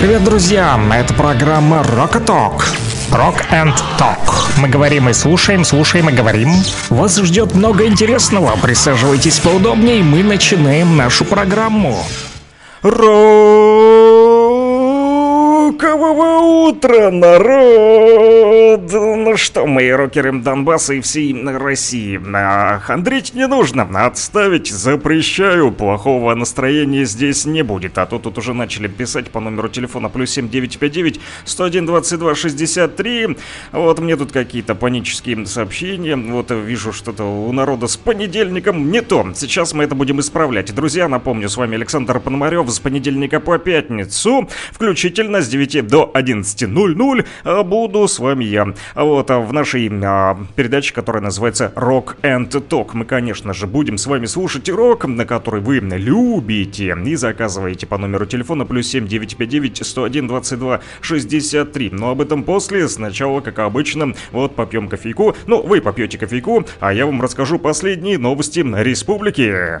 Привет, друзья! Это программа Rock Talk. Rock and Talk. Мы говорим и слушаем, слушаем и говорим. Вас ждет много интересного. Присаживайтесь поудобнее, мы начинаем нашу программу. Рокового утра, народ! Ну что, мои рокеры Донбасса и всей России, а, хандрить не нужно, отставить запрещаю, плохого настроения здесь не будет. А то тут уже начали писать по номеру телефона плюс 7959 101 22 63. Вот мне тут какие-то панические сообщения, вот вижу что-то у народа с понедельником не то. Сейчас мы это будем исправлять. Друзья, напомню, с вами Александр Пономарев с понедельника по пятницу, включительно с 9 до 11.00 а, буду с вами я. Вот а в нашей а, передаче, которая называется Rock and Talk, мы, конечно же, будем с вами слушать рок, на который вы любите, и заказываете по номеру телефона плюс 7 959 101 22 63. Но об этом после, сначала, как обычно, вот попьем кофейку. Ну, вы попьете кофейку, а я вам расскажу последние новости республики.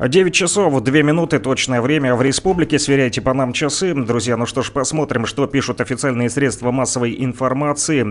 9 часов 2 минуты точное время в республике. Сверяйте по нам часы. Друзья, ну что ж, посмотрим, что пишут официальные средства массовой информации.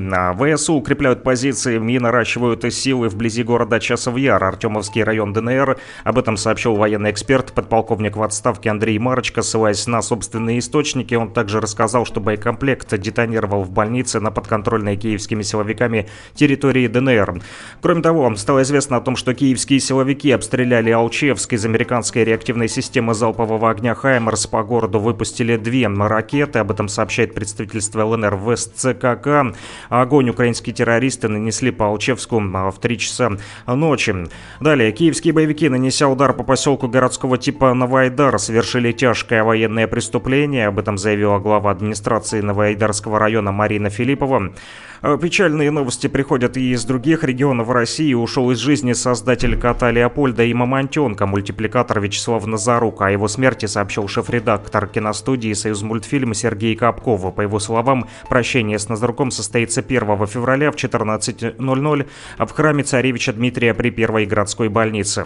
ВСУ укрепляют позиции и наращивают силы вблизи города Часов Яр, Артемовский район ДНР. Об этом сообщил военный эксперт, подполковник в отставке Андрей Марочка, ссылаясь на собственные источники. Он также рассказал, что боекомплект детонировал в больнице на подконтрольной киевскими силовиками территории ДНР. Кроме того, стало известно о том, что киевские силовики обстреляли Алчевск из американской реактивной системы залпового огня «Хаймерс» по городу выпустили две ракеты. Об этом сообщает представительство ЛНР в СЦКК. Огонь украинские террористы нанесли по Алчевску в 3 часа ночи. Далее. Киевские боевики, нанеся удар по поселку городского типа Новоайдар, совершили тяжкое военное преступление. Об этом заявила глава администрации Новоайдарского района Марина Филиппова. Э, печальные новости приходят и из других регионов России. Ушел из жизни создатель кота Леопольда и мамонтенка, мультипликатор Вячеслав Назарук. О его смерти сообщил шеф-редактор киностудии «Союз мультфильм» Сергей Капков. По его словам, прощение с Назаруком состоится 1 февраля в 14.00 в храме царевича Дмитрия при Первой городской больнице.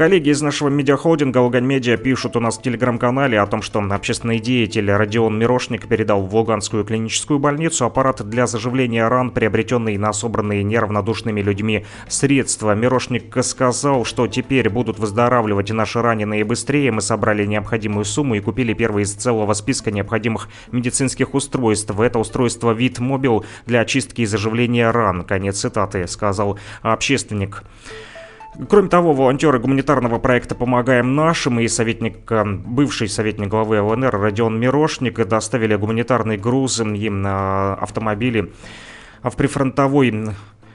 Коллеги из нашего медиахолдинга Лугань Медиа пишут у нас в телеграм-канале о том, что общественный деятель Родион Мирошник передал в Луганскую клиническую больницу аппарат для заживления ран, приобретенный на собранные неравнодушными людьми средства. Мирошник сказал, что теперь будут выздоравливать наши раненые быстрее. Мы собрали необходимую сумму и купили первый из целого списка необходимых медицинских устройств. Это устройство вид мобил для очистки и заживления ран. Конец цитаты, сказал общественник. Кроме того, волонтеры гуманитарного проекта «Помогаем нашим» и советник, э, бывший советник главы ЛНР Родион Мирошник доставили гуманитарный груз им на автомобиле в прифронтовой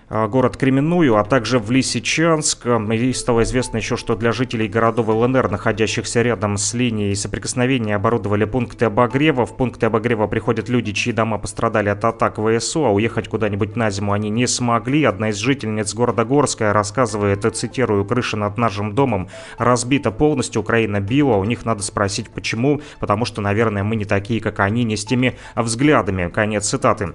город Кременную, а также в Лисичанск. И стало известно еще, что для жителей городов ЛНР, находящихся рядом с линией соприкосновения, оборудовали пункты обогрева. В пункты обогрева приходят люди, чьи дома пострадали от атак ВСУ, а уехать куда-нибудь на зиму они не смогли. Одна из жительниц города Горская рассказывает, цитирую, «Крыша над нашим домом разбита полностью, Украина била, у них надо спросить, почему, потому что, наверное, мы не такие, как они, не с теми взглядами». Конец цитаты.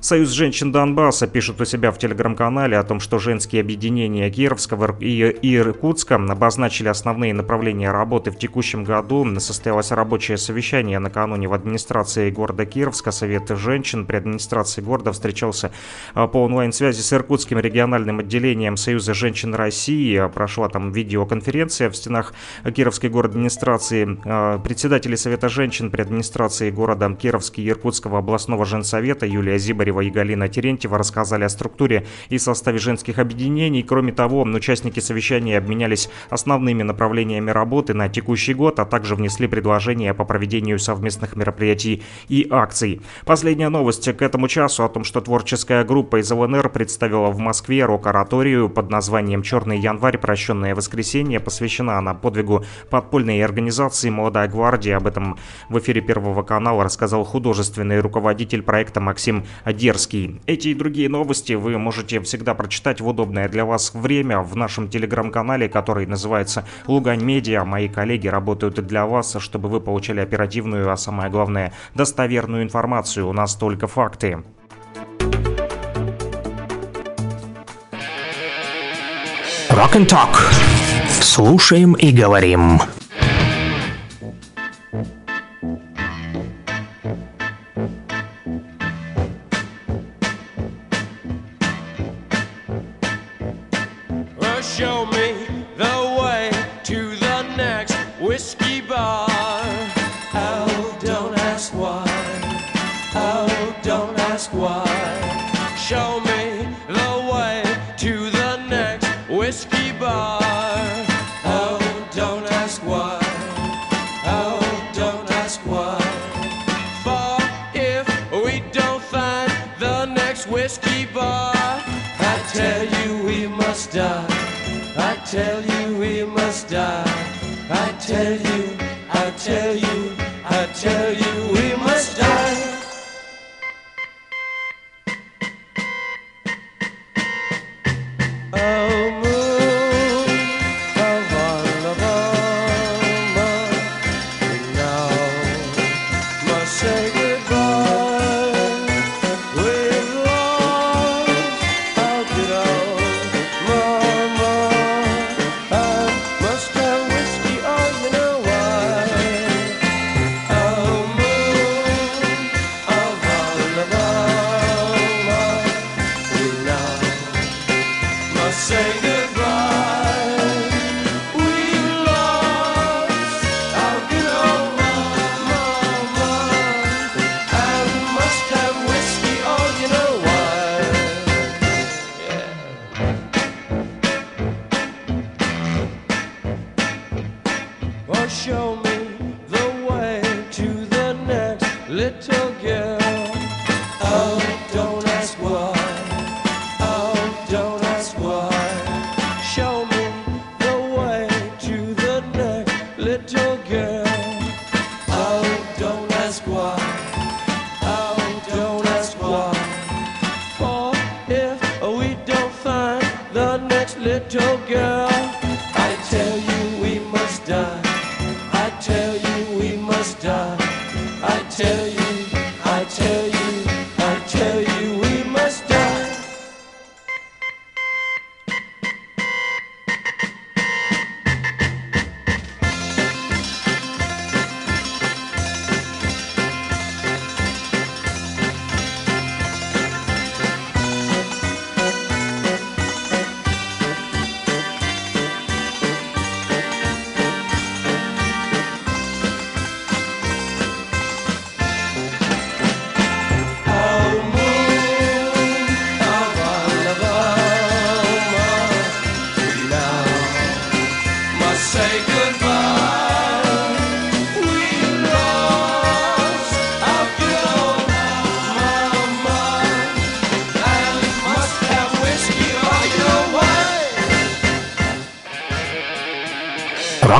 Союз женщин Донбасса пишет у себя в телеграм-канале о том, что женские объединения Кировского и Иркутска обозначили основные направления работы в текущем году. Состоялось рабочее совещание накануне в администрации города Кировска. Совет женщин при администрации города встречался а, по онлайн-связи с Иркутским региональным отделением Союза женщин России. Прошла там видеоконференция в стенах Кировской город администрации. А, председатели Совета женщин при администрации города Кировский и Иркутского областного женсовета Юлия Зибарь Зубарева и Галина Терентьева рассказали о структуре и составе женских объединений. Кроме того, участники совещания обменялись основными направлениями работы на текущий год, а также внесли предложения по проведению совместных мероприятий и акций. Последняя новость к этому часу о том, что творческая группа из ЛНР представила в Москве рок-ораторию под названием «Черный январь. Прощенное воскресенье». Посвящена она подвигу подпольной организации «Молодая гвардия». Об этом в эфире Первого канала рассказал художественный руководитель проекта Максим дерзкий. Эти и другие новости вы можете всегда прочитать в удобное для вас время в нашем телеграм-канале, который называется «Лугань Медиа». Мои коллеги работают для вас, чтобы вы получали оперативную, а самое главное, достоверную информацию. У нас только факты. Rock and Talk. Слушаем и говорим. tell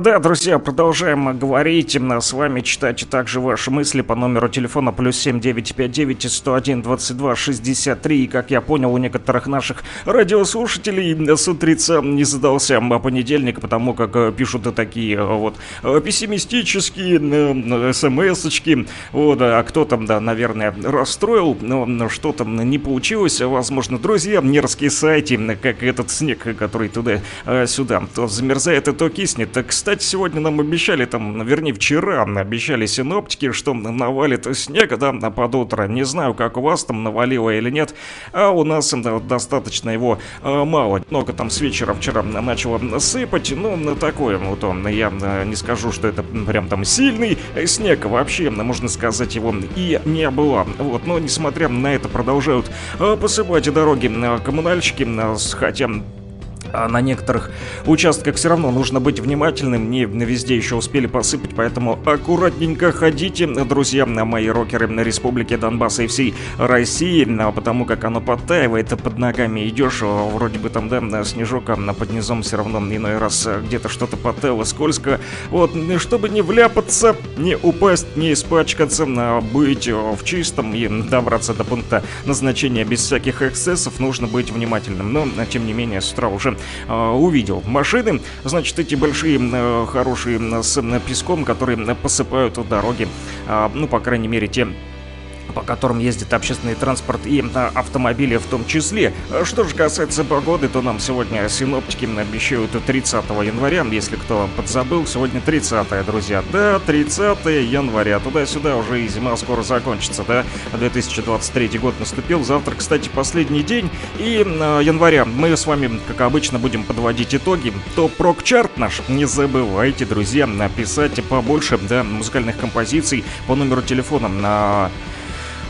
Да, друзья, продолжаем говорить, с вами читать также ваши мысли по номеру телефона плюс 7959 101 22 63. И, как я понял, у некоторых наших радиослушателей с утреца не задался понедельник, потому как э, пишут такие э, вот э, пессимистические смс-очки. Вот, а кто там, да, наверное, расстроил, но что там не получилось, возможно, друзья, мерзкие сайты, как этот снег, который туда-сюда то замерзает, и то киснет. Так, кстати, сегодня нам обещали, там, вернее, вчера обещали синоптики, что навалит снег, да, под утро. Не знаю, как у вас там навалило или нет, а у нас да, достаточно его э, мало. Много там с вечера вчера начало сыпать, ну, такое вот он. Я не скажу, что это прям там сильный снег, вообще, можно сказать, его и не было. Вот, но несмотря на это, продолжают посыпать дороги коммунальщики, хотя а на некоторых участках все равно нужно быть внимательным, не везде еще успели посыпать, поэтому аккуратненько ходите, друзья, на мои рокеры на Республике Донбасса и всей России, а потому как оно подтаивает под ногами, идешь, вроде бы там, да, снежок, а под низом все равно иной раз где-то что-то потаяло скользко, вот, чтобы не вляпаться, не упасть, не испачкаться, а быть в чистом и добраться до пункта назначения без всяких эксцессов, нужно быть внимательным, но, тем не менее, с утра уже увидел машины, значит, эти большие, э, хорошие с э, песком, которые посыпают дороги, э, ну, по крайней мере, те по которым ездит общественный транспорт и автомобили в том числе. Что же касается погоды, то нам сегодня синоптики обещают 30 января, если кто подзабыл, сегодня 30, друзья. Да, 30 января, туда-сюда уже и зима скоро закончится, да, 2023 год наступил, завтра, кстати, последний день, и э, января мы с вами, как обычно, будем подводить итоги. Топ-рок-чарт наш, не забывайте, друзья, написать побольше, да, музыкальных композиций по номеру телефона на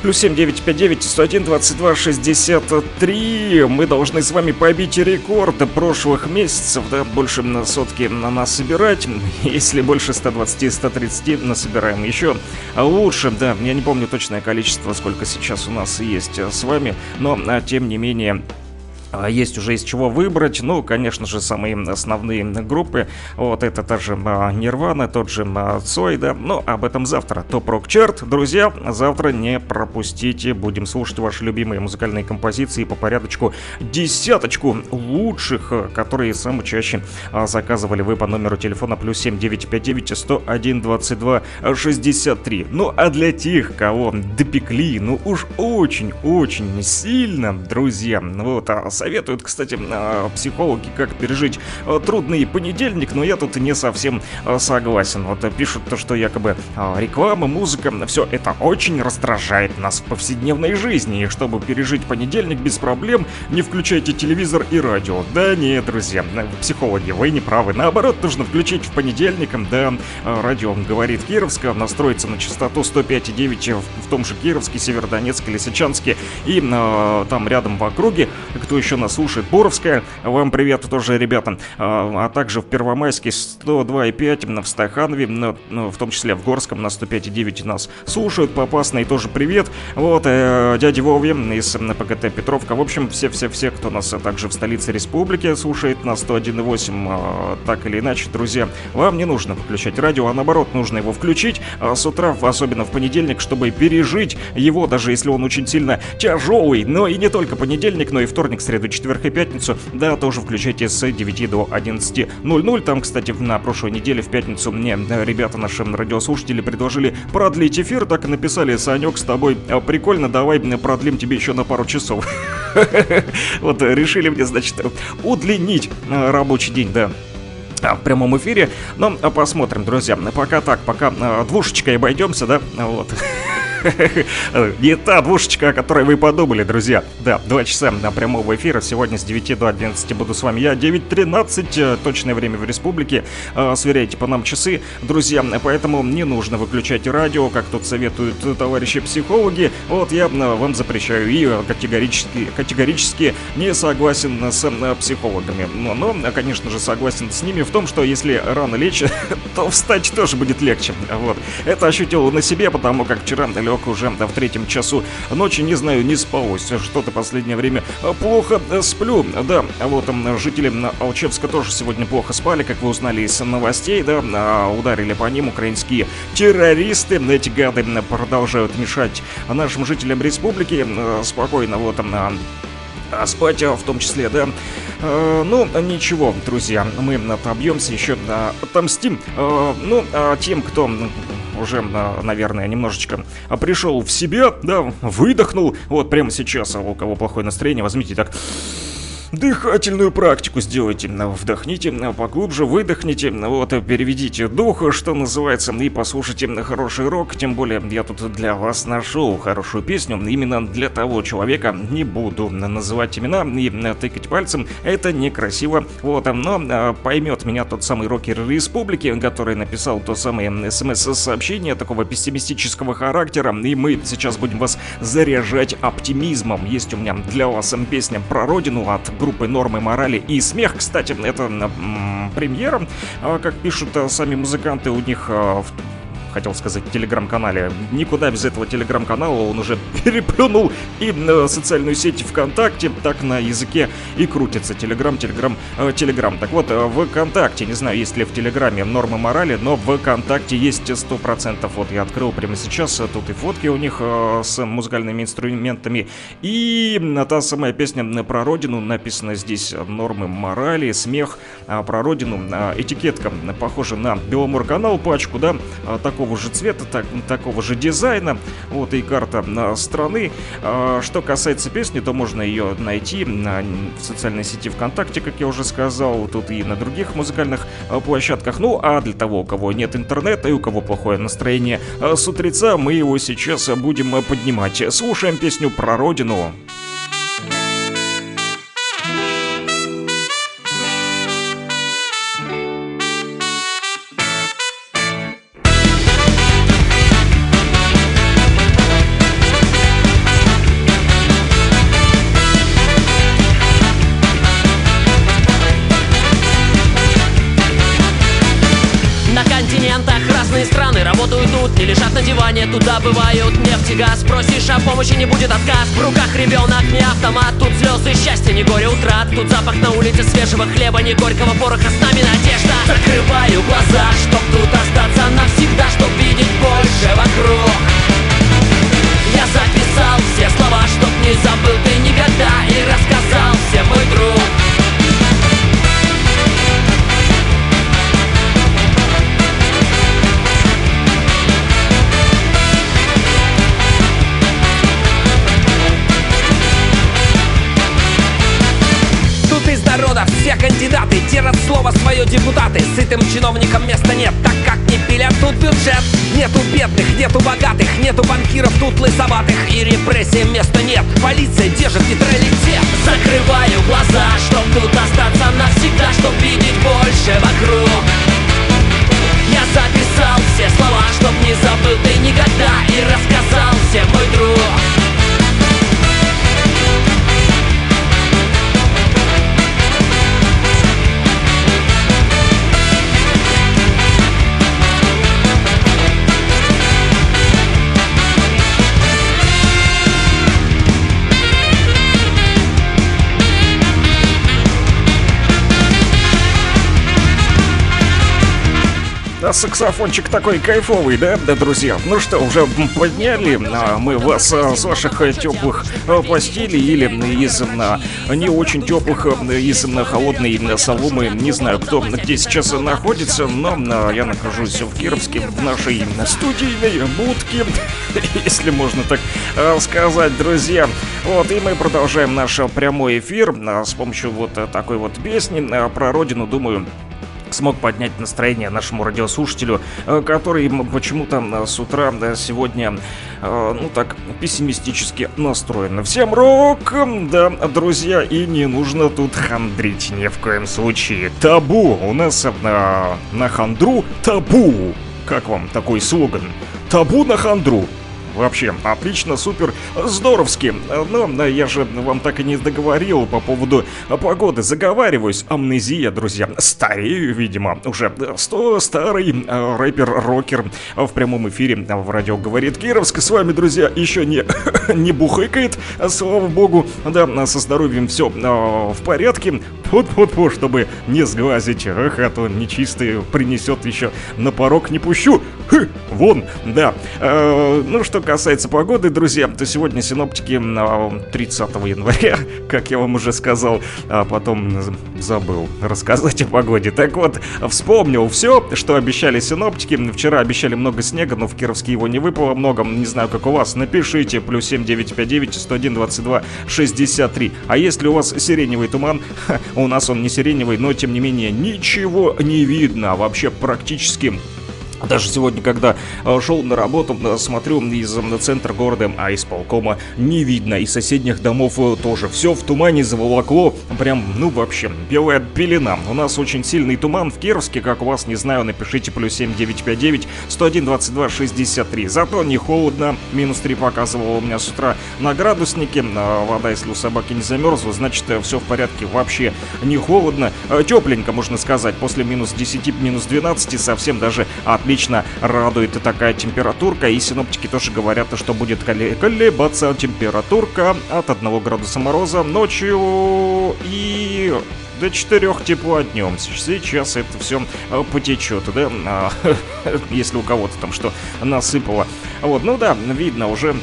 Плюс 7959 101 22 63. Мы должны с вами побить рекорды прошлых месяцев, да, больше на сотки на нас собирать. Если больше 120-130 насобираем еще лучше, да. Я не помню точное количество, сколько сейчас у нас есть с вами, но а, тем не менее есть уже из чего выбрать. Ну, конечно же, самые основные группы. Вот это та же Нирвана, тот же Цой, да. Но об этом завтра. Топ Рок Чарт. Друзья, завтра не пропустите. Будем слушать ваши любимые музыкальные композиции по порядочку. Десяточку лучших, которые самые чаще а, заказывали вы по номеру телефона плюс 7959 101 22 63. Ну, а для тех, кого допекли, ну уж очень-очень сильно, друзья, вот, а советуют, кстати, а, психологи, как пережить а, трудный понедельник, но я тут не совсем а, согласен. Вот пишут то, что якобы реклама, музыка, все это очень раздражает нас в повседневной жизни, и чтобы пережить понедельник без проблем, не включайте телевизор и радио. Да нет, друзья, психологи, вы не правы. Наоборот, нужно включить в понедельник, да, радио говорит Кировска, настроиться на частоту 105,9 в том же Кировске, Северодонецке, Лисичанске и э, там рядом в округе. Кто еще еще нас слушает. Боровская, вам привет тоже, ребята. А, а также в Первомайске 102,5, в Стаханове, ну, в том числе в Горском на 105,9 нас слушают. Попасный тоже привет. Вот, э, дядя Вове из ПГТ Петровка. В общем, все-все-все, кто нас также в столице республики слушает на 101,8, э, так или иначе, друзья, вам не нужно включать радио, а наоборот, нужно его включить э, с утра, особенно в понедельник, чтобы пережить его, даже если он очень сильно тяжелый. Но и не только понедельник, но и вторник, среда среду, четверг и пятницу. Да, тоже включайте с 9 до 11.00. Там, кстати, на прошлой неделе в пятницу мне ребята, наши радиослушатели, предложили продлить эфир. Так и написали, Санек, с тобой а, прикольно, давай продлим тебе еще на пару часов. Вот решили мне, значит, удлинить а, рабочий день, да в прямом эфире. Но посмотрим, друзья. Пока так, пока а, двушечкой обойдемся, да, вот. Не та двушечка, о которой вы подумали, друзья. Да, два часа на прямого эфира. Сегодня с 9 до 11 буду с вами я. 9.13, э, точное время в республике. Э, сверяйте по нам часы, друзья. Поэтому не нужно выключать радио, как тут советуют товарищи психологи. Вот я э, вам запрещаю и категорически, категорически не согласен с психологами. Но, но, конечно же, согласен с ними в том, что если рано лечь, то встать тоже будет легче. Вот. Это ощутил на себе, потому как вчера лег уже в третьем часу ночи, не знаю, не спалось. Что-то последнее время плохо сплю. Да, вот там жители Алчевска тоже сегодня плохо спали, как вы узнали из новостей, да, а, ударили по ним украинские террористы. Эти гады продолжают мешать нашим жителям республики спокойно вот там а спать в том числе, да. Э, ну, ничего, друзья, мы отобьемся, еще отомстим. Э, ну, а тем, кто уже, наверное, немножечко пришел в себя, да, выдохнул, вот прямо сейчас, а у кого плохое настроение, возьмите так дыхательную практику сделайте. Вдохните поглубже, выдохните, вот, переведите дух, что называется, и послушайте хороший рок. Тем более, я тут для вас нашел хорошую песню именно для того человека. Не буду называть имена и тыкать пальцем, это некрасиво. Вот, но а, поймет меня тот самый рокер республики, который написал то самое смс-сообщение такого пессимистического характера, и мы сейчас будем вас заряжать оптимизмом. Есть у меня для вас песня про родину от группы «Нормы морали» и «Смех». Кстати, это премьера, как пишут сами музыканты, у них в хотел сказать, телеграм-канале. Никуда без этого телеграм-канала он уже переплюнул и э, социальную сеть ВКонтакте, так на языке и крутится. Телеграм, телеграм, э, телеграм. Так вот, э, ВКонтакте, не знаю, есть ли в Телеграме нормы морали, но ВКонтакте есть 100%. Вот я открыл прямо сейчас, э, тут и фотки у них э, с музыкальными инструментами. И та самая песня про родину написана здесь нормы морали, смех а про родину. А, этикетка похожа на Беломор-канал пачку, да, такой такого же цвета, так, такого же дизайна. Вот и карта страны. А, что касается песни, то можно ее найти на, в социальной сети ВКонтакте, как я уже сказал. Тут и на других музыкальных а, площадках. Ну, а для того, у кого нет интернета и у кого плохое настроение а, с утреца, мы его сейчас будем поднимать. Слушаем песню про родину. Утрат Тут запах на улице свежего хлеба Не горького пороха, с нами надежда. Закрываю глаза, чтоб тут остаться навсегда Чтоб видеть больше вокруг. Я записал все слова, чтоб не забыл ты никогда И рассказал всем мой друг все кандидаты Терят слово свое депутаты. Сытым чиновникам места нет, так как не пилят тут бюджет. Нету бедных, нету богатых, нету банкиров тут лысоватых. И репрессиям места нет, полиция держит нейтралитет. Закрываю глаза, чтоб тут остаться навсегда Чтоб видеть больше вокруг. Я записал все слова, чтоб не забыл ты никогда И рассказал всем мой друг саксофончик такой кайфовый, да, да, друзья? Ну что, уже подняли а, мы вас а, с ваших теплых а, постелей или из а, не очень теплых, из а, холодной соломы. Не знаю, кто где сейчас находится, но а, я нахожусь в Кировске, в нашей студийной будке, если можно так сказать, друзья. Вот, и мы продолжаем наш прямой эфир а, с помощью вот такой вот песни а, про родину, думаю, смог поднять настроение нашему радиослушателю, э, который почему-то э, с утра сегодня, э, ну так, пессимистически настроен. Всем рок, да, друзья, и не нужно тут хандрить ни в коем случае. Табу, у нас на, на хандру табу. Как вам такой слоган? Табу на хандру. Вообще, отлично, супер, здоровски. Но я же вам так и не договорил по поводу погоды. Заговариваюсь, амнезия, друзья. Старею, видимо, уже. Сто старый э, рэпер-рокер в прямом эфире в радио говорит Кировск. С вами, друзья, еще не, не бухыкает, слава богу. Да, со здоровьем все э, в порядке. Фу-фу-фу, чтобы не сглазить. Эх, а то нечистый принесет еще на порог не пущу. Хы, вон, да. Э, ну что касается погоды, друзья, то сегодня синоптики 30 января, как я вам уже сказал, а потом забыл рассказать о погоде. Так вот, вспомнил все, что обещали синоптики. Вчера обещали много снега, но в Кировске его не выпало много. Не знаю, как у вас. Напишите, плюс 7959 101 22 63. А если у вас сиреневый туман, у нас он не сиреневый, но тем не менее ничего не видно. Вообще практически Даже сегодня, когда э, шел на работу, э, смотрю из центра города, а из полкома не видно, и соседних домов э, тоже. Все в тумане заволокло, прям, ну вообще, белая пелена. У нас очень сильный туман в Кировске, как у вас, не знаю, напишите плюс 7959 101 22 63. Зато не холодно, минус 3 показывало у меня с утра на градуснике. Вода, если у собаки не замерзла, значит все в порядке, вообще не холодно. Тепленько, можно сказать, после минус 10, минус 12 совсем даже отлично отлично радует и такая температурка. И синоптики тоже говорят, что будет колебаться температурка от 1 градуса мороза ночью и до 4 тепла днем. Сейчас это все э, потечет, да, а, если у кого-то там что насыпало. Вот, ну да, видно уже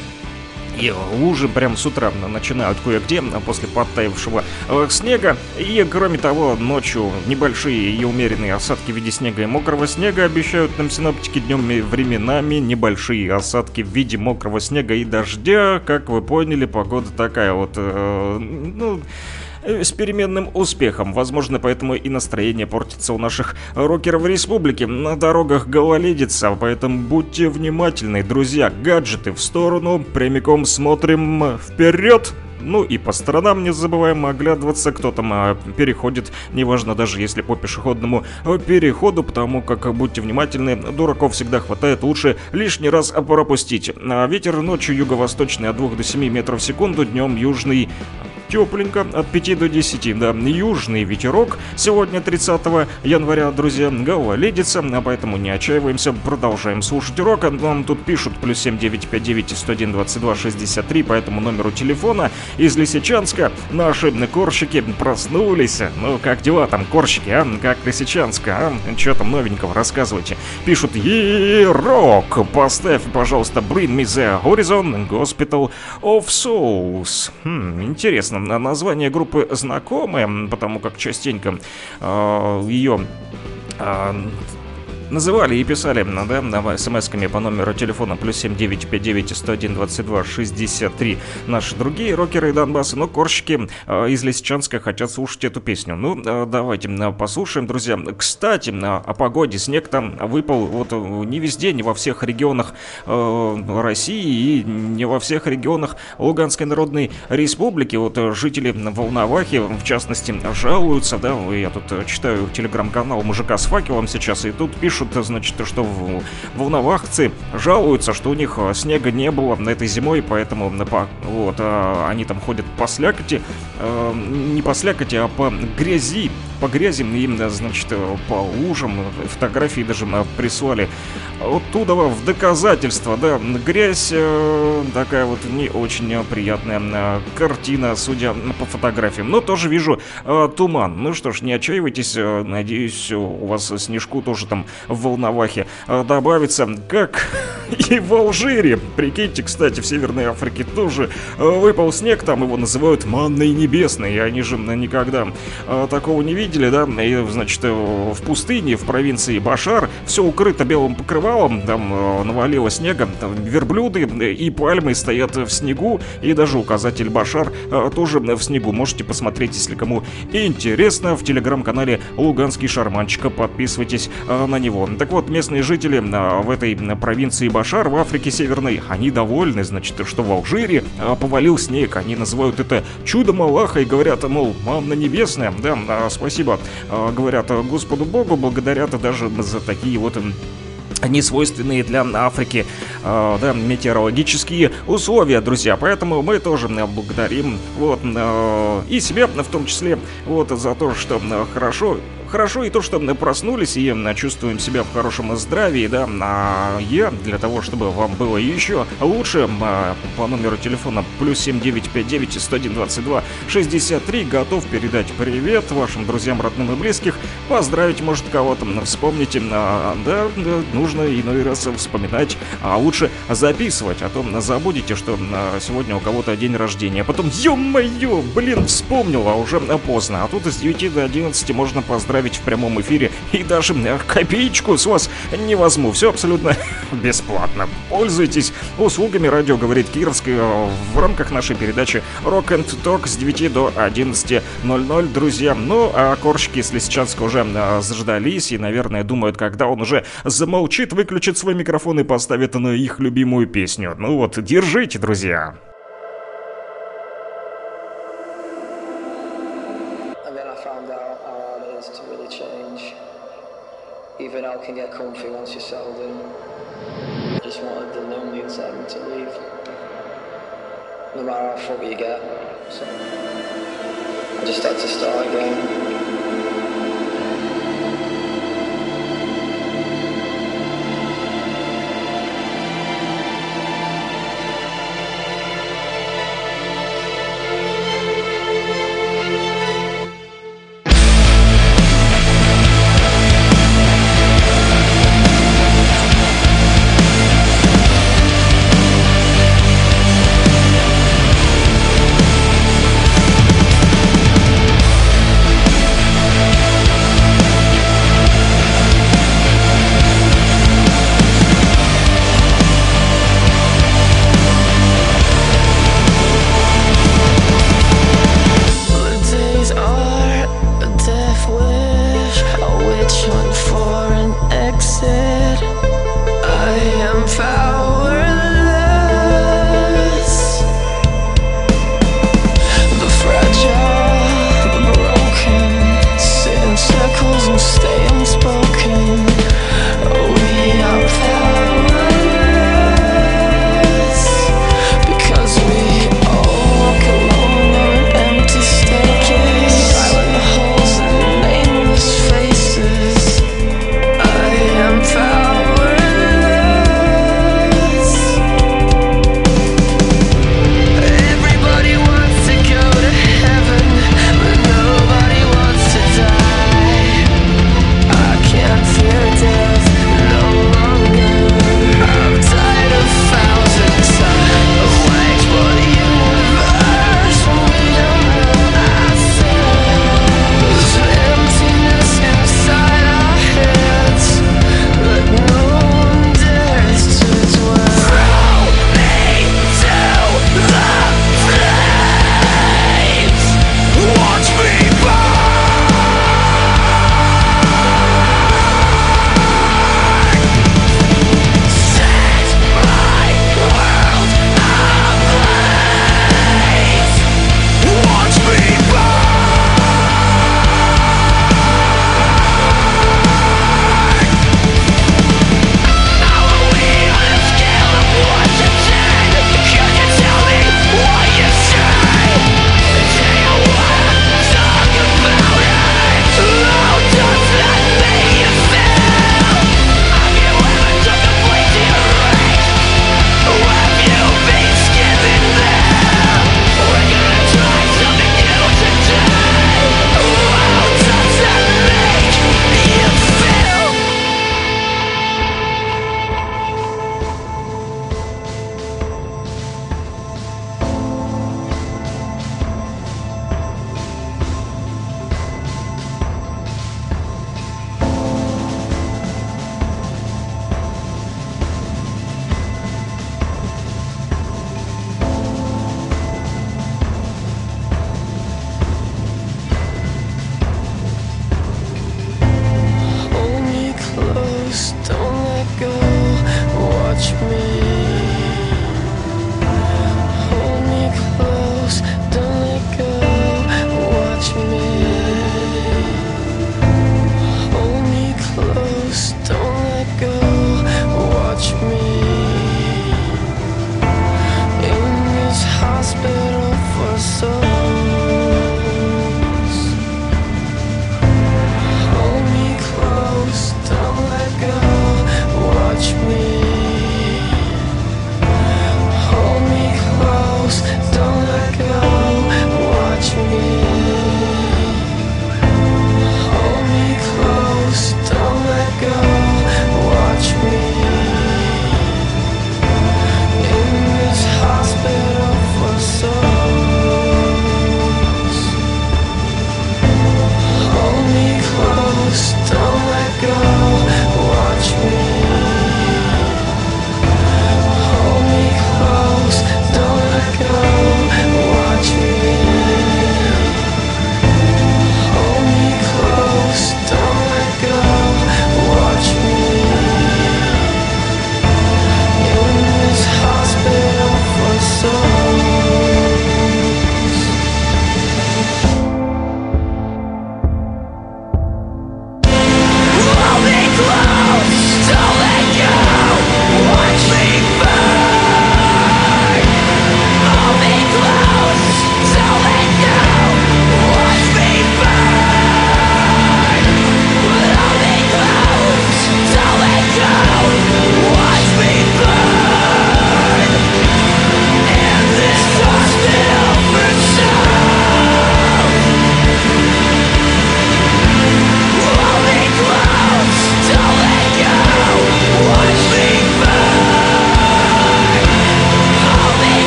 и лужи прям с утра начинают кое-где после подтаявшего э, снега. И кроме того, ночью небольшие и умеренные осадки в виде снега и мокрого снега обещают нам синоптики днем и временами небольшие осадки в виде мокрого снега и дождя. Как вы поняли, погода такая вот, э, ну с переменным успехом. Возможно, поэтому и настроение портится у наших рокеров республики. На дорогах гололедица, поэтому будьте внимательны, друзья. Гаджеты в сторону, прямиком смотрим вперед. Ну и по сторонам не забываем оглядываться, кто там а, переходит, неважно даже если по пешеходному а, переходу, потому как, будьте внимательны, дураков всегда хватает, лучше лишний раз пропустить. А ветер ночью юго-восточный от 2 до 7 метров в секунду, днем южный тепленько, от 5 до 10, да, южный ветерок. Сегодня 30 января, друзья, гололедица, а поэтому не отчаиваемся, продолжаем слушать урок. Нам тут пишут плюс 7959 101 22 63 по этому номеру телефона из Лисичанска. Наши корщики проснулись. Ну, как дела там, корщики, а? Как Лисичанска, а? Что там новенького, рассказывайте. Пишут, рок, поставь, пожалуйста, Bring Me The Horizon Hospital of Souls. Хм, интересно название группы знакомое, потому как частенько э, ее называли и писали, да, смс-ками по номеру телефона плюс 7959 101 22 63 наши другие рокеры Донбасса, но корщики э, из Лисичанска хотят слушать эту песню. Ну, э, давайте э, послушаем, друзья. Кстати, о погоде. Снег там выпал вот не везде, не во всех регионах России и не во всех регионах Луганской Народной Республики. Вот жители Волновахи, в частности, жалуются, да, я тут читаю телеграм-канал мужика с факелом сейчас, и тут пишут пишут, значит, что волновахцы жалуются, что у них а, снега не было на этой зимой, поэтому вот, а, они там ходят по слякоти, а, не по слякоти, а по грязи, по грязи им, значит, по лужам, фотографии даже прислали оттуда в доказательство, да, грязь э, такая вот не очень приятная картина, судя по фотографиям, но тоже вижу туман. Ну что ж, не отчаивайтесь, надеюсь, у вас снежку тоже там в Волновахе. А, добавится, как и в Алжире. Прикиньте, кстати, в Северной Африке тоже. А, выпал снег, там его называют манной небесной, и они же никогда а, такого не видели, да, и, значит, э, в пустыне, в провинции Башар, все укрыто белым покрывалом, там навалило снега, там верблюды и пальмы стоят в снегу, и даже указатель Башар тоже в снегу. Можете посмотреть, если кому интересно, в телеграм-канале Луганский Шарманчика, подписывайтесь на него его. Так вот, местные жители а, в этой провинции Башар в Африке Северной, они довольны, значит, что в Алжире а, повалил снег. Они называют это чудом Аллаха и говорят, мол, мамна небесная, да, а, спасибо, говорят Господу Богу, благодарят даже за такие вот несвойственные для Африки э, да, метеорологические условия, друзья. Поэтому мы тоже благодарим вот э, и себя в том числе вот за то, что хорошо Хорошо и то, что мы проснулись и чувствуем себя в хорошем здравии, да, а я для того, чтобы вам было еще лучше, а, по номеру телефона плюс 7959 101 22 63 готов передать привет вашим друзьям, родным и близких, поздравить, может, кого-то, вспомните, а, да, да, нужно иной раз вспоминать, а лучше записывать, а то забудете, что а, сегодня у кого-то день рождения, потом, ё-моё, блин, вспомнил, а уже поздно, а тут с 9 до 11 можно поздравить поздравить в прямом эфире и даже копеечку с вас не возьму. Все абсолютно бесплатно. Пользуйтесь услугами радио «Говорит Кировский» в рамках нашей передачи Rock and Talk с 9 до 11.00, друзья. Ну, а корщики, если сейчас уже заждались и, наверное, думают, когда он уже замолчит, выключит свой микрофон и поставит на их любимую песню. Ну вот, держите, друзья.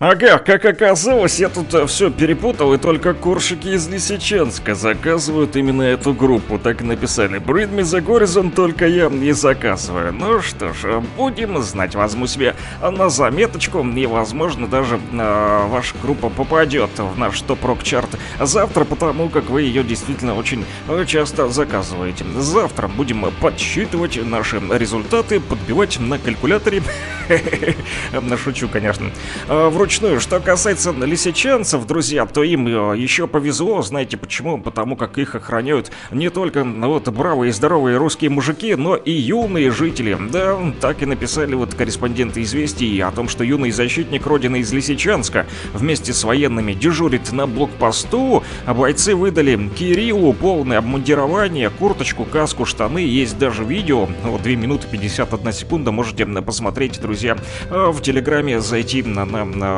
Ага, как оказалось, я тут э, все перепутал, и только коршики из Лисичанска заказывают именно эту группу. Так и написали. Bring me the horizon, только я не заказываю. Ну что ж, э, будем знать. Возьму себе на заметочку, и, возможно, даже э, ваша группа попадет в наш топ-рок чарт завтра, потому как вы ее действительно очень э, часто заказываете. Завтра будем подсчитывать наши результаты, подбивать на калькуляторе. Шучу, конечно. Вроде вручную. Что касается лисичанцев, друзья, то им э, еще повезло. Знаете почему? Потому как их охраняют не только вот бравые и здоровые русские мужики, но и юные жители. Да, так и написали вот корреспонденты «Известий» о том, что юный защитник родины из Лисичанска вместе с военными дежурит на блокпосту, а бойцы выдали Кириллу полное обмундирование, курточку, каску, штаны. Есть даже видео, вот 2 минуты 51 секунда, можете посмотреть, друзья, э, в Телеграме зайти на, на, на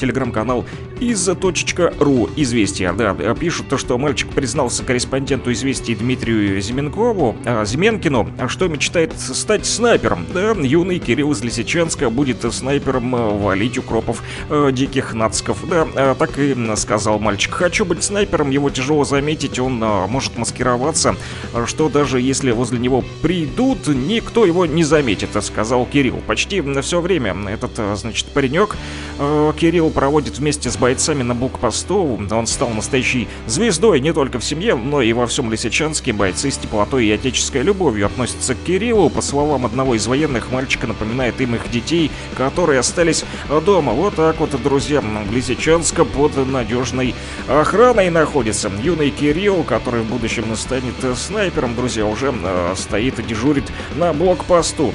телеграм-канал из.ру известия. Да, пишут то, что мальчик признался корреспонденту известий Дмитрию Зименкову, а, Зименкину, что мечтает стать снайпером. Да, юный Кирилл из Лисичанска будет снайпером а, валить укропов а, диких нацков. Да, а, так и сказал мальчик. Хочу быть снайпером, его тяжело заметить, он а, может маскироваться, что даже если возле него придут, никто его не заметит, сказал Кирилл. Почти все время этот, значит, паренек Э, Кирилл проводит вместе с бойцами на блокпосту. Он стал настоящей звездой не только в семье, но и во всем Лисичанске. Бойцы с теплотой и отеческой любовью относятся к Кириллу. По словам одного из военных, мальчика напоминает им их детей, которые остались дома. Вот так вот, друзья, Лисичанска под надежной охраной находится. Юный Кирилл, который в будущем станет снайпером, друзья, уже э, стоит и дежурит на блокпосту.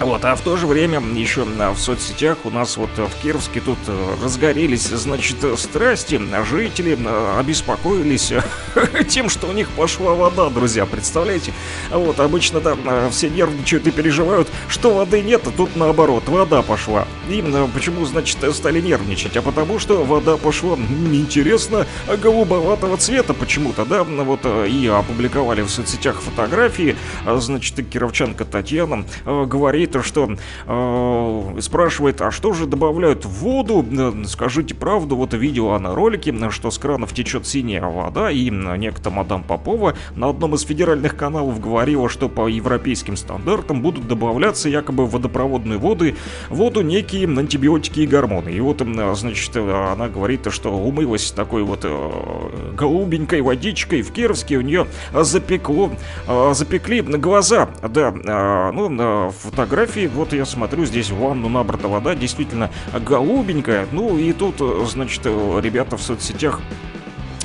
Вот, а в то же время еще в соцсетях у нас вот в Кировске тут э, разгорелись, значит, страсти. Жители э, обеспокоились тем, что у них пошла вода, друзья, представляете? Вот, обычно там все нервничают и переживают, что воды нет, а тут наоборот, вода пошла. И почему, значит, стали нервничать? А потому что вода пошла, интересно, голубоватого цвета почему-то, да? Вот э, и опубликовали в соцсетях фотографии, а, значит, кировчанка Татьяна говорит, то, что э, спрашивает, а что же добавляют в воду? Э, скажите правду, вот видео на ролике, что с кранов течет синяя вода, и некто мадам Попова на одном из федеральных каналов говорила, что по европейским стандартам будут добавляться якобы в водопроводную воды, воду некие антибиотики и гормоны. И вот, значит, она говорит, что умылась такой вот э, голубенькой водичкой в Кировске, у нее запекло, э, запекли глаза, да, э, ну, фотографии фотографии, вот я смотрю, здесь в ванну набрата вода, действительно голубенькая. Ну и тут, значит, ребята в соцсетях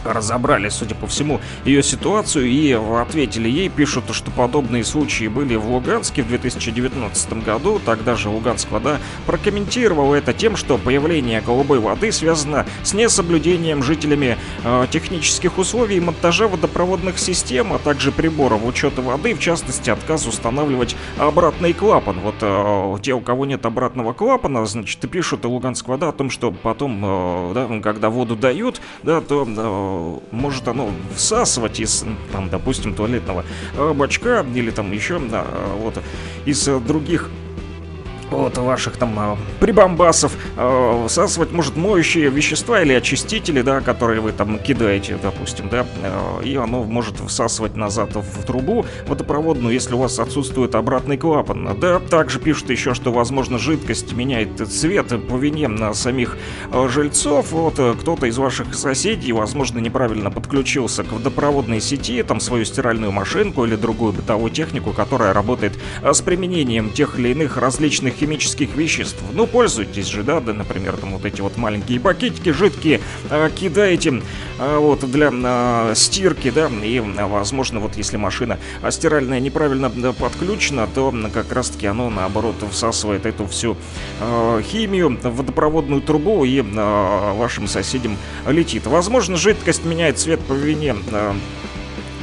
разобрали, судя по всему, ее ситуацию и ответили ей, пишут, что подобные случаи были в Луганске в 2019 году. Тогда же Луганск вода прокомментировала это тем, что появление голубой воды связано с несоблюдением жителями э, технических условий монтажа водопроводных систем, а также приборов учета воды, в частности, отказ устанавливать обратный клапан. Вот э, те, у кого нет обратного клапана, значит, пишут Луганск вода о том, что потом, э, да, когда воду дают, да, то э, может оно всасывать из, там, допустим, туалетного э, бачка или там еще, да, вот, из других вот ваших там э, прибамбасов э, всасывать может моющие вещества или очистители, да, которые вы там кидаете, допустим, да, э, и оно может всасывать назад в трубу водопроводную, если у вас отсутствует обратный клапан. Да, также пишут еще, что, возможно, жидкость меняет цвет по вине на самих жильцов. Вот кто-то из ваших соседей, возможно, неправильно подключился к водопроводной сети, там свою стиральную машинку или другую бытовую технику, которая работает с применением тех или иных различных химических веществ. Ну, пользуйтесь же, да, да, например, там вот эти вот маленькие пакетики жидкие э, кидаете э, вот для э, стирки, да, и, возможно, вот если машина стиральная неправильно подключена, то как раз-таки оно, наоборот, всасывает эту всю э, химию в водопроводную трубу и э, вашим соседям летит. Возможно, жидкость меняет цвет по вине э,